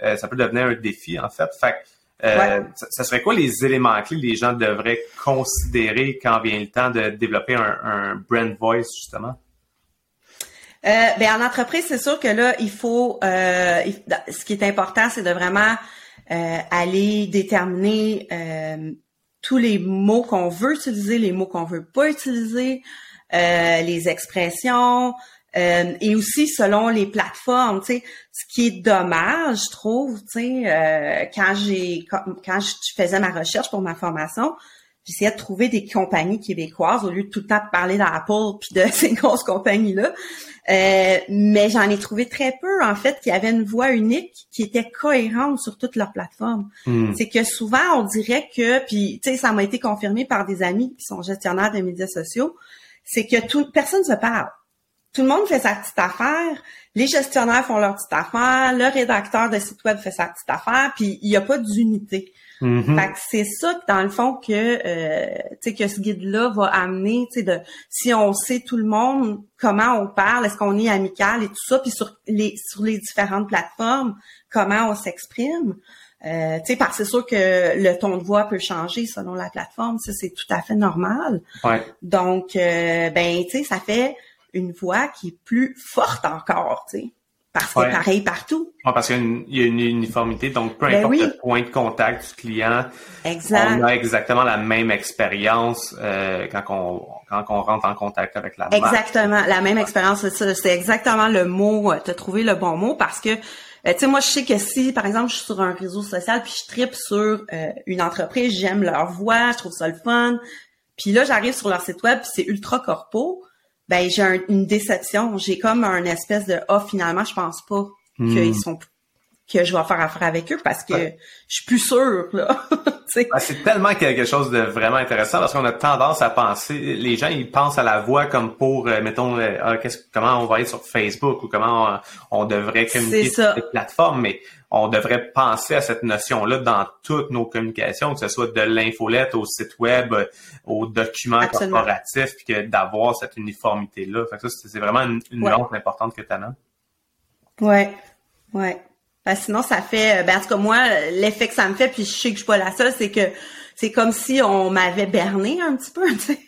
ça peut devenir un défi en fait. Fait ça, serait quoi les éléments clés que les gens devraient considérer quand vient le temps de développer un, un brand voice justement? Euh, ben en entreprise, c'est sûr que là, il faut. Euh, ce qui est important, c'est de vraiment euh, aller déterminer euh, tous les mots qu'on veut utiliser, les mots qu'on veut pas utiliser, euh, les expressions. et aussi selon les plateformes, tu sais, ce qui est dommage, je trouve, tu sais, quand j'ai quand je faisais ma recherche pour ma formation, j'essayais de trouver des compagnies québécoises au lieu de tout le temps parler d'Apple puis de ces grosses compagnies là. Euh, mais j'en ai trouvé très peu, en fait, qui avaient une voix unique qui était cohérente sur toute leur plateforme. Hmm. C'est que souvent, on dirait que, puis tu sais, ça m'a été confirmé par des amis qui sont gestionnaires des médias sociaux, c'est que tout, personne se parle. tout le monde fait sa petite affaire. Les gestionnaires font leur petite affaire, le rédacteur de site web fait sa petite affaire, puis il n'y a pas d'unité. Fait que c'est ça que dans le fond que euh, tu sais que ce guide là va amener tu sais de si on sait tout le monde comment on parle est-ce qu'on est amical et tout ça puis sur les sur les différentes plateformes comment on s'exprime euh, tu sais parce que c'est sûr que le ton de voix peut changer selon la plateforme ça c'est tout à fait normal. Ouais. donc euh, ben tu sais ça fait une voix qui est plus forte encore tu sais parce que Ouais. c'est pareil partout Ouais, parce qu'il y a une, il y a une uniformité, donc peu Ben importe oui. le point de contact du client, exact on a exactement la même expérience euh, quand on quand on rentre en contact avec la marque. Exactement, la même expérience, c'est exactement le mot. Tu as trouvé le bon mot parce que, euh, tu sais, moi, je sais que si, par exemple, je suis sur un réseau social puis je tripe sur euh, une entreprise, j'aime leur voix, je trouve ça le fun. Puis là, j'arrive sur leur site web c'est ultra corpo. Ben, j'ai un- une déception. J'ai comme un espèce de ah finalement, je pense pas Hmm. qu'ils sont que je vais faire affaire avec eux parce que Ouais. je suis plus sûre là. Ben, c'est tellement quelque chose de vraiment intéressant parce qu'on a tendance à penser, les gens ils pensent à la voix comme pour, euh, mettons, euh, ah, comment on va être sur Facebook ou comment on, on devrait communiquer sur ça. cette plateforme, mais on devrait penser à cette notion-là dans toutes nos communications, que ce soit de l'infolette au site web, euh, aux documents Absolument. corporatifs, puis que d'avoir cette uniformité-là. Fait que ça, c'est vraiment une, une Ouais. importante que tu amènes. Ouais, ouais. Sinon, ça fait, ben en tout cas moi, l'effet que ça me fait, puis je sais que je suis pas la seule, c'est que c'est comme si on m'avait berné un petit peu, tu sais.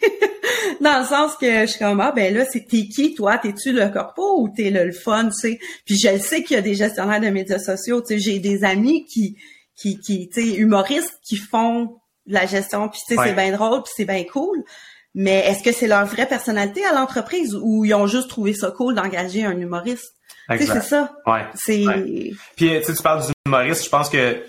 Dans le sens que je suis comme ah ben là, c'est t'es qui toi, t'es-tu le corpo ou t'es le, le fun, tu sais? Puis je le sais qu'il y a des gestionnaires de médias sociaux, tu sais, j'ai des amis qui qui qui tu sais humoristes qui font de la gestion, puis tu sais Ouais. c'est bien drôle, puis c'est bien cool. Mais est-ce que c'est leur vraie personnalité à l'entreprise ou ils ont juste trouvé ça cool d'engager un humoriste? C'est ça. Ouais. C'est Ouais. Puis euh, tu sais, tu parles du humoriste, je pense que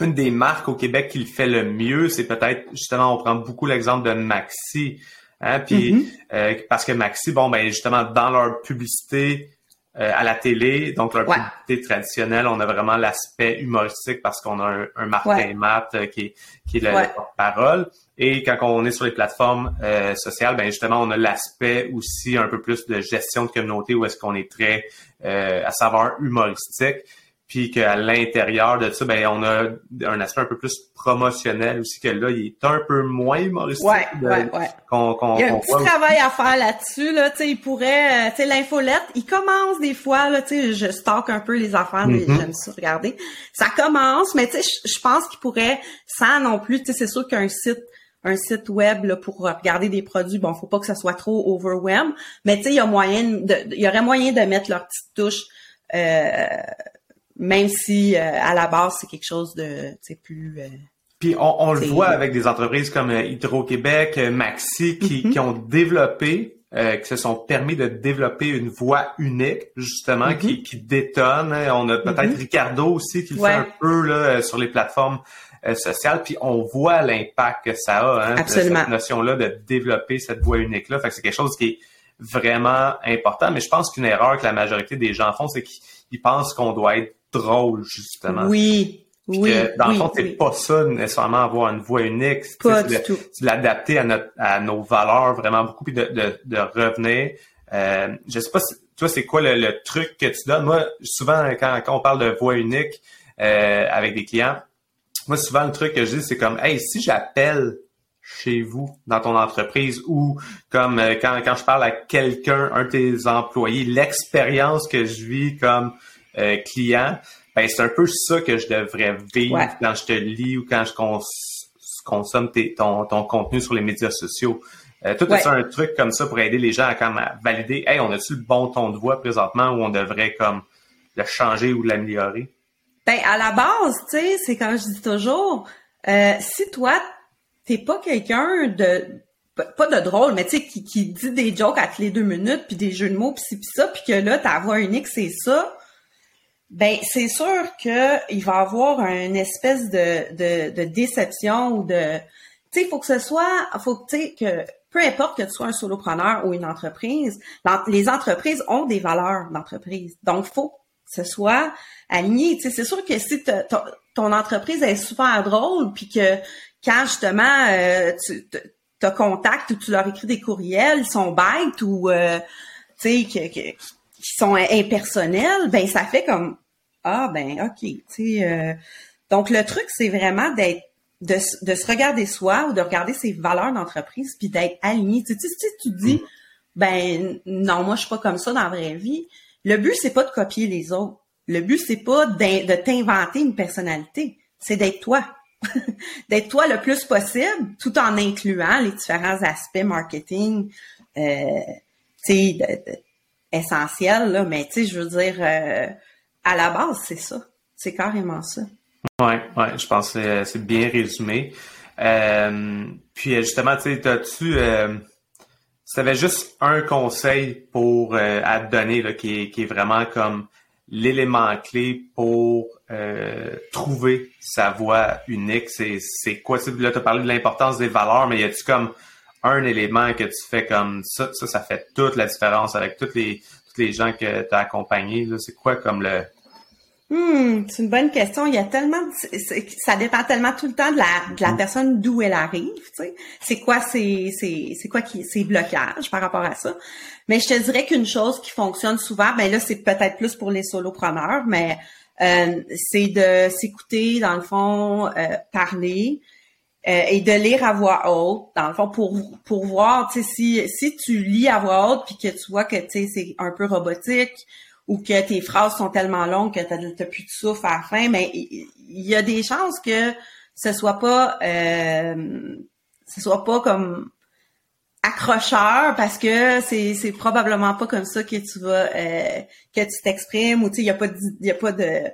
une des marques au Québec qui le fait le mieux, c'est peut-être justement, on prend beaucoup l'exemple de Maxi. Hein, puis Mhm. euh, parce que Maxi, bon ben justement dans leur publicité euh, à la télé, donc leur Ouais. publicité traditionnelle, on a vraiment l'aspect humoristique parce qu'on a un, un Martin Ouais. Matt euh, qui est qui est le, Ouais. le parole Et quand on est sur les plateformes euh, sociales, ben justement, on a l'aspect aussi un peu plus de gestion de communauté où est-ce qu'on est très euh, à savoir humoristique. Puis qu'à l'intérieur de ça, ben on a un aspect un peu plus promotionnel aussi que là, il est un peu moins humoristique. Ouais, de- ouais, ouais. qu'on- qu'on- Il y a un petit voit travail à faire là-dessus, là, tu sais, il pourrait, euh, tu sais, l'infolette, il commence des fois, là, tu sais, je stocke un peu les affaires, mais Mhm. j'aime ça regarder. Ça commence, mais tu sais, je- je pense qu'il pourrait, sans non plus, tu sais, c'est sûr qu'un site, un site web, là, pour regarder des produits, bon, faut pas que ça soit trop overwhelm, mais tu sais, il y a moyen de, il y aurait moyen de mettre leur petite touche, euh, même si, euh, à la base, c'est quelque chose de, plus, euh, Puis on, on le voit avec des entreprises comme euh, Hydro-Québec, euh, Maxi, qui, Mhm. qui ont développé, euh, qui se sont permis de développer une voix unique, justement, Mhm. qui, qui détonne. On a peut-être Mhm. Ricardo aussi qui le Ouais. fait un peu là, euh, sur les plateformes euh, sociales. Puis on voit l'impact que ça a, hein, Absolument. cette notion-là de développer cette voix unique-là. Fait que c'est quelque chose qui est vraiment important. Mais je pense qu'une erreur que la majorité des gens font, c'est qu'ils ils pensent qu'on doit être drôle, justement. oui, Puis oui, que, dans oui, le fond, c'est oui. pas ça nécessairement avoir une voix unique. C'est- Pas du tout. c'est l'adapter à notre à nos valeurs vraiment beaucoup puis de, de, de revenir. Euh, je sais pas si toi c'est quoi le, le truc que tu donnes? Moi, souvent quand, quand on parle de voix unique euh, avec des clients, moi souvent le truc que je dis c'est comme Hey, si j'appelle chez vous, dans ton entreprise, ou comme euh, quand, quand je parle à quelqu'un, un de tes employés, l'expérience que je vis comme euh, client, ben c'est un peu ça que je devrais vivre Ouais. quand je te lis ou quand je cons- consomme tes- ton, ton contenu sur les médias sociaux. Euh, toi, Ouais. un truc comme ça pour aider les gens à, comme, à valider, hey, on a-tu le bon ton de voix présentement ou on devrait comme le changer ou l'améliorer? Ben, à la base, tu sais, c'est comme je dis toujours, euh, si toi, t'es pas quelqu'un de, pas de drôle, mais tu sais, qui, qui dit des jokes à toutes les deux minutes, puis des jeux de mots, puis ci, puis ça, puis que là, ta voix unique, c'est ça, ben, c'est sûr que il va avoir une espèce de, de, de déception ou de... Tu sais, faut que ce soit... faut que, que peu importe que tu sois un solopreneur ou une entreprise, les entreprises ont des valeurs d'entreprise. Donc, faut que ce soit aligné. Tu sais, c'est sûr que si ton, entreprise est super drôle, puis que quand justement euh, tu te, te contactes ou tu leur écris des courriels, ils sont bêtes ou euh, tu sais, qui sont impersonnels, ben ça fait comme ah ben ok, tu sais. Euh, donc le truc c'est vraiment d'être de, de, se regarder soi ou de regarder ses valeurs d'entreprise puis d'être aligné. Tu sais, si tu dis mm. ben non, moi je suis pas comme ça dans la vraie vie. Le but c'est pas de copier les autres. Le but c'est pas de t'inventer une personnalité, c'est d'être toi. d'être toi le plus possible, tout en incluant les différents aspects marketing, euh, tu sais, essentiels là. Mais tu sais, je veux dire, euh, à la base, c'est ça, c'est carrément ça. Ouais, ouais, je pense que c'est bien résumé. Euh, puis justement, tu sais, tu euh, avais juste un conseil pour à te donner là, qui, est, qui est vraiment comme l'élément clé pour euh, trouver sa voie unique? C'est quoi? Là, tu as parlé de l'importance des valeurs, mais y a-tu comme un élément que tu fais comme ça, ça, ça fait toute la différence avec toutes les, tous les gens que tu as accompagnés? C'est quoi comme le, Hmm, c'est une bonne question. Il y a tellement, ça dépend tellement tout le temps de la, de la mm. personne d'où elle arrive. Tu sais. C'est quoi c'est c'est quoi qui ses blocages par rapport à ça. Mais je te dirais qu'une chose qui fonctionne souvent, ben là c'est peut-être plus pour les solopreneurs, mais euh, c'est de s'écouter dans le fond, euh, parler. Euh, et de lire à voix haute, dans le fond, pour pour voir, tu sais, si si tu lis à voix haute puis que tu vois que tu sais c'est un peu robotique, ou que tes phrases sont tellement longues que tu n'as plus de souffle à la fin, mais il y, a des chances que ce soit pas euh, ce soit pas comme accrocheur parce que c'est c'est probablement pas comme ça que tu vas euh, que tu t'exprimes ou tu sais il y a pas il y a pas de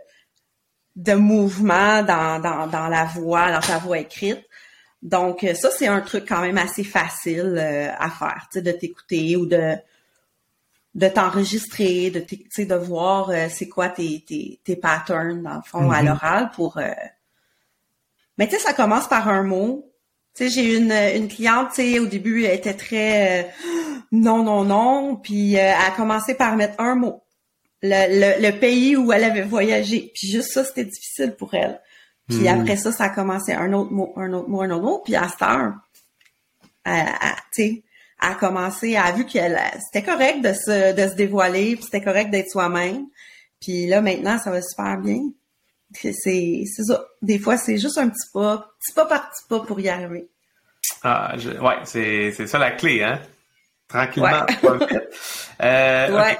de mouvement dans, dans, dans la voix dans ta voix écrite donc ça c'est un truc quand même assez facile euh, à faire tu sais de t'écouter ou de de t'enregistrer, de de voir euh, c'est quoi tes, tes, tes, patterns dans le fond à mm-hmm. l'oral pour euh, mais tu sais ça commence par un mot. Tu sais j'ai une une cliente tu sais au début elle était très euh, non non non puis elle a commencé par mettre un mot. Le, le, pays où elle avait voyagé. Puis juste ça c'était difficile pour elle puis mm-hmm. après ça ça a commencé un autre mot un autre mot un autre mot puis à cette heure tu sais a commencé, a vu que c'était correct de se, de se dévoiler, puis c'était correct d'être soi-même. Puis là, maintenant, ça va super bien. C'est, c'est ça. Des fois, c'est juste un petit pas, petit pas par petit pas pour y arriver. Ah, ouais, c'est, c'est ça la clé, hein? Tranquillement. Ouais. euh, ouais.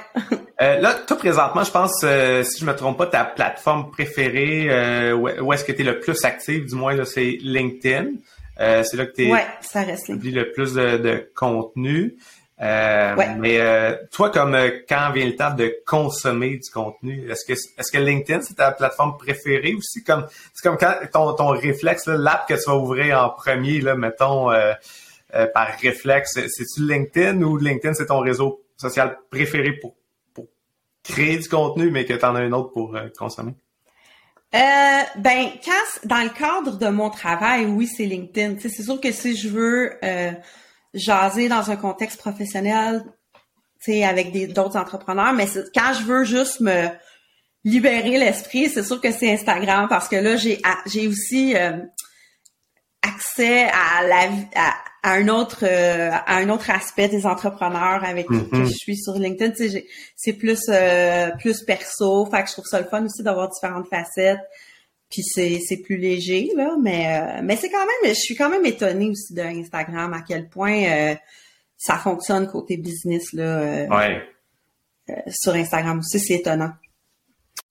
Euh, là, toi, présentement, je pense, euh, si je me trompe pas, ta plateforme préférée, euh, où est-ce que tu es le plus actif, du moins, là, c'est LinkedIn. Euh, c'est là que tu publies le plus de, contenu. Euh, mais euh, toi, comme quand vient le temps de consommer du contenu, est-ce que est-ce que LinkedIn c'est ta plateforme préférée aussi? Comme c'est comme quand ton, ton réflexe, l'app que tu vas ouvrir en premier, là, mettons par réflexe, c'est-tu LinkedIn ou LinkedIn c'est ton réseau social préféré pour, créer du contenu, mais que tu en as un autre pour consommer? Euh, ben, quand, dans le cadre de mon travail, oui, c'est LinkedIn. c'est sûr que si je veux euh, jaser dans un contexte professionnel, avec d'autres entrepreneurs, mais quand je veux juste me libérer l'esprit, c'est sûr que c'est Instagram parce que là, j'ai j'ai aussi euh, accès à la à, à un autre euh, à un autre aspect des entrepreneurs avec qui mm-hmm. je suis sur LinkedIn. C'est plus euh, plus perso, fait que je trouve ça le fun aussi d'avoir différentes facettes. Puis c'est c'est plus léger là, mais euh, mais c'est quand même, je suis quand même étonnée aussi de Instagram à quel point ça fonctionne côté business là. ouais. sur Instagram aussi, c'est étonnant.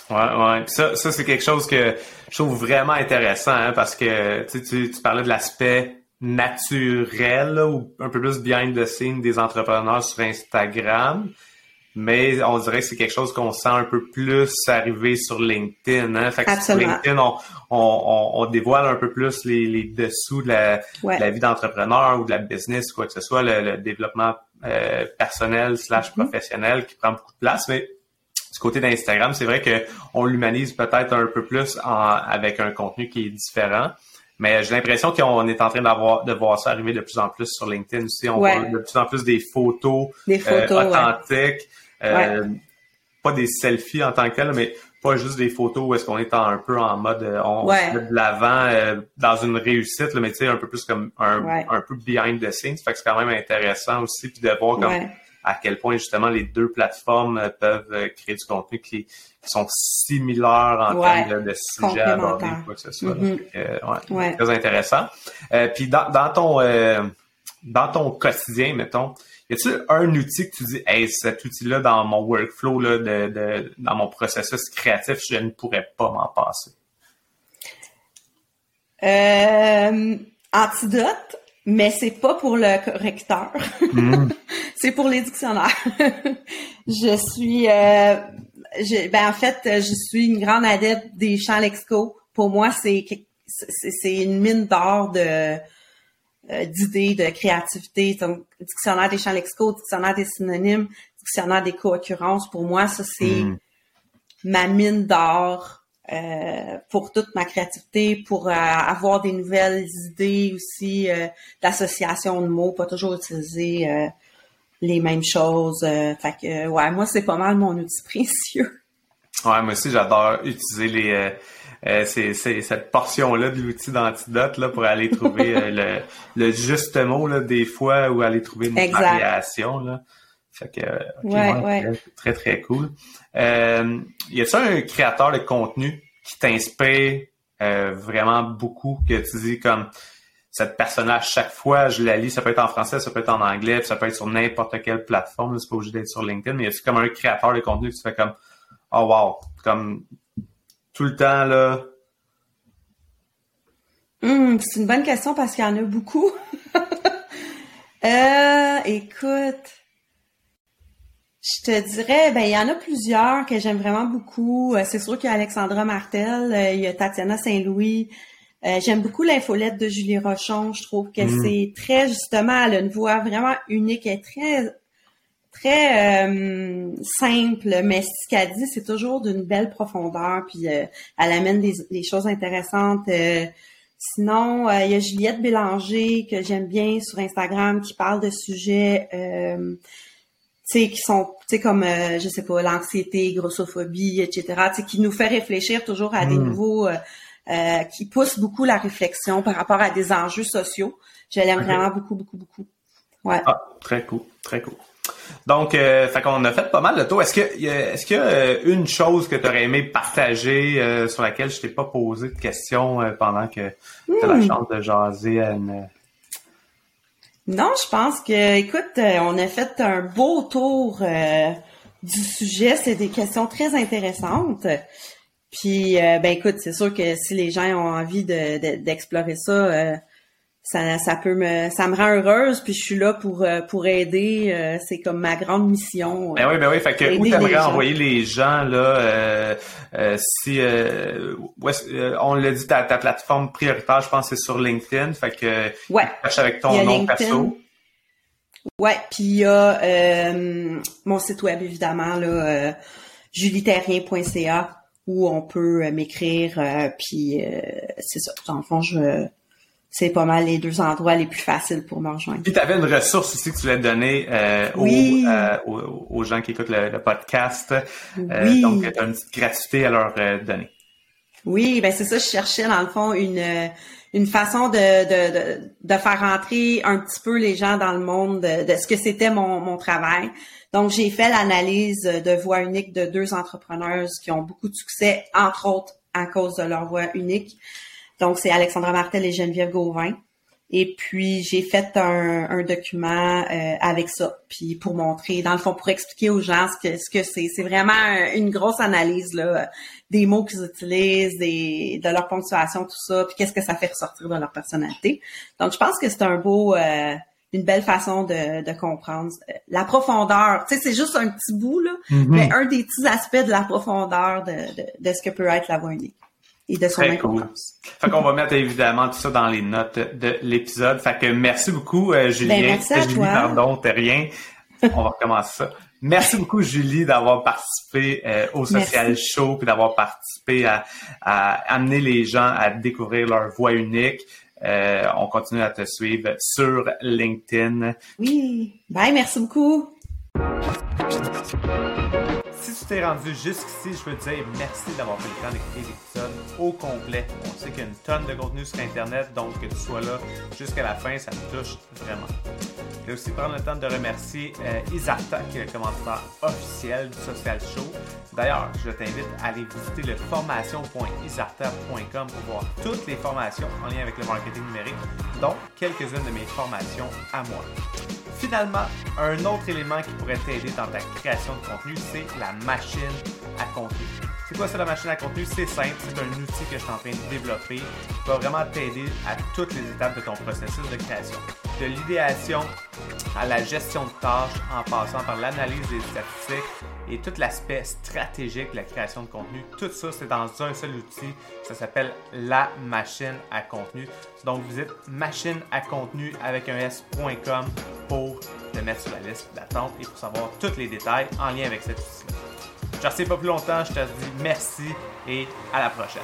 Ouais, ouais. ça, ça c'est quelque chose que je trouve vraiment intéressant hein, parce que tu, tu, tu parlais de l'aspect naturel ou un peu plus behind the scene des entrepreneurs sur Instagram. Mais on dirait que c'est quelque chose qu'on sent un peu plus arriver sur LinkedIn. Hein? Fait que sur LinkedIn, on, on, on, dévoile un peu plus les, les dessous de la, la vie d'entrepreneur ou de la business, quoi que ce soit, le, développement euh, personnel slash mm-hmm. professionnel qui prend beaucoup de place. Mais du côté d'Instagram, c'est vrai qu'on l'humanise peut-être un peu plus en, avec un contenu qui est différent. Mais j'ai l'impression qu'on est en train d'avoir de voir ça arriver de plus en plus sur LinkedIn aussi. On voit de plus en plus des photos, euh, authentiques. Euh, pas des selfies en tant que tel, mais pas juste des photos où est-ce qu'on est un peu en mode euh, on se met de l'avant dans une réussite, mais tu sais, un peu plus comme un, un peu behind the scenes. Fait que c'est quand même intéressant aussi puis de voir comme à quel point justement les deux plateformes peuvent créer du contenu qui, sont similaires en termes de, sujets abordés quoi que ce soit. Mm-hmm. ouais, Très intéressant. puis dans, dans ton dans ton quotidien, mettons, y a-t-il un outil que tu dis, hey, cet outil-là dans mon workflow, là, de, de, dans mon processus créatif, je ne pourrais pas m'en passer? Euh, antidote, mais c'est pas pour le correcteur. Hmm. c'est pour les dictionnaires. je suis, euh, ben en fait, je suis une grande adepte des champs lexicaux. Pour moi, c'est c'est une mine d'or de euh, d'idées, de créativité. Donc, dictionnaire des champs lexicaux, dictionnaire des synonymes, dictionnaire des co-occurrences. Pour moi, ça, c'est hmm. ma mine d'or euh, pour toute ma créativité, pour euh, avoir des nouvelles idées aussi d'association de mots, pas toujours utiliser les mêmes choses. fait que, ouais, moi, c'est pas mal mon outil précieux. Ouais, moi aussi, j'adore utiliser les euh, c'est, cette portion-là de l'outil d'antidote là, pour aller trouver euh, le, le, juste mot là, des fois ou aller trouver une variation. Là. Fait que, ouais, Très, très cool. Euh, y a-t-il un créateur de contenu qui t'inspire euh, vraiment beaucoup, que tu dis comme cette personnage chaque fois, je la lis, ça peut être en français, ça peut être en anglais, ça peut être sur n'importe quelle plateforme, c'est pas obligé d'être sur LinkedIn, mais y a comme un créateur de contenu qui tu fais comme Oh wow, comme tout le temps, là? Hmm, c'est une bonne question parce qu'il y en a beaucoup. euh, écoute, je te dirais, ben il y en a plusieurs que j'aime vraiment beaucoup. Euh, c'est sûr qu'il y a Alexandra Martel, euh, il y a Tatiana Saint-Louis. Euh, j'aime beaucoup l'infolette de Julie Rochon. Je trouve que hmm. c'est très justement, elle a une voix vraiment unique et très très euh, simple, mais ce qu'elle dit, c'est toujours d'une belle profondeur, puis euh, elle amène des, choses intéressantes. Euh, sinon, il y a Juliette Bélanger que j'aime bien sur Instagram qui parle de sujets qui sont tu sais comme je sais pas l'anxiété, grossophobie, etc. qui nous fait réfléchir toujours à des hmm. nouveaux qui poussent beaucoup la réflexion par rapport à des enjeux sociaux. Je l'aime vraiment beaucoup, beaucoup, beaucoup. Ouais. Ah, très cool, très cool. Donc, euh, fait qu'on a fait pas mal de tour. Est-ce que est-ce qu'il y a euh, une chose que tu aurais aimé partager euh, sur laquelle je t'ai pas posé de questions euh, pendant que tu as la hmm. chance de jaser à une... Non, je pense que, écoute, on a fait un beau tour du sujet. C'est des questions très intéressantes. Puis, ben écoute, c'est sûr que si les gens ont envie d'explorer ça, ça, ça peut me ça me rend heureuse puis je suis là pour euh, pour aider euh, c'est comme ma grande mission ben oui ben oui fait que où t'aimerais envoyer les gens là euh, euh si on l'a dit ta, ta plateforme prioritaire je pense c'est sur LinkedIn fait que ouais. avec ton nom perso. Ouais puis il y a mon site web évidemment là juliterrien.ca où on peut m'écrire puis c'est ça. Dans le fond je c'est pas mal les deux endroits les plus faciles pour me rejoindre. Puis tu avais une ressource aussi que tu voulais donner euh, euh, aux, gens qui écoutent le, podcast. Euh, donc, tu as une petite gratuité à leur donner. Oui, ben c'est ça, je cherchais dans le fond une une façon de, de, de, faire rentrer un petit peu les gens dans le monde de, ce que c'était mon, mon travail. Donc, j'ai fait l'analyse de voix unique de deux entrepreneurs qui ont beaucoup de succès, entre autres à cause de leur voix unique. Donc, c'est Alexandra Martel et Geneviève Gauvin. Et puis, j'ai fait un, document euh, avec ça, puis pour montrer, dans le fond, pour expliquer aux gens ce que ce que c'est. C'est vraiment une grosse analyse là, des mots qu'ils utilisent, des, de leur ponctuation, tout ça, puis qu'est-ce que ça fait ressortir de leur personnalité. Donc, je pense que c'est un beau, euh, une belle façon de, de comprendre euh, la profondeur. Tu sais, c'est juste un petit bout là, mm-hmm. mais un des petits aspects de la profondeur de, de, de ce que peut être la voix unique et de son Très Fait qu'on va mettre évidemment tout ça dans les notes de l'épisode. Fait que merci beaucoup, euh, Julien. Ben, merci à Julie, toi. pardon, t'es rien. On va recommencer ça. Merci beaucoup, Julie, d'avoir participé euh, au Social Show puis d'avoir participé à, amener les gens à découvrir leur voix unique. Euh, on continue à te suivre sur LinkedIn. Oui. Bye, merci beaucoup t'es rendu jusqu'ici, je veux te dire merci d'avoir pris le temps d'écouter l'épisode au complet. On sait qu'il y a une tonne de contenu sur Internet, donc que tu sois là jusqu'à la fin, ça me touche vraiment. Je vais aussi prendre le temps de remercier euh, Isarta, qui est le commanditaire officiel du Social Show. D'ailleurs, je t'invite à aller visiter le formation.isarta.com pour voir toutes les formations en lien avec le marketing numérique, dont quelques-unes de mes formations à moi. Finalement, un autre élément qui pourrait t'aider dans ta création de contenu, c'est la machine à contenu. C'est quoi ça la machine à contenu? C'est simple, c'est un outil que je suis en train de développer qui va vraiment t'aider à toutes les étapes de ton processus de création. De l'idéation à la gestion de tâches en passant par l'analyse des statistiques et tout l'aspect stratégique de la création de contenu. Tout ça, c'est dans un seul outil. Ça s'appelle la machine à contenu. Donc, visite machine à contenu avec un s.com pour te mettre sur la liste d'attente et pour savoir tous les détails en lien avec cet outil. Je ne pas plus longtemps, je te dis merci et à la prochaine.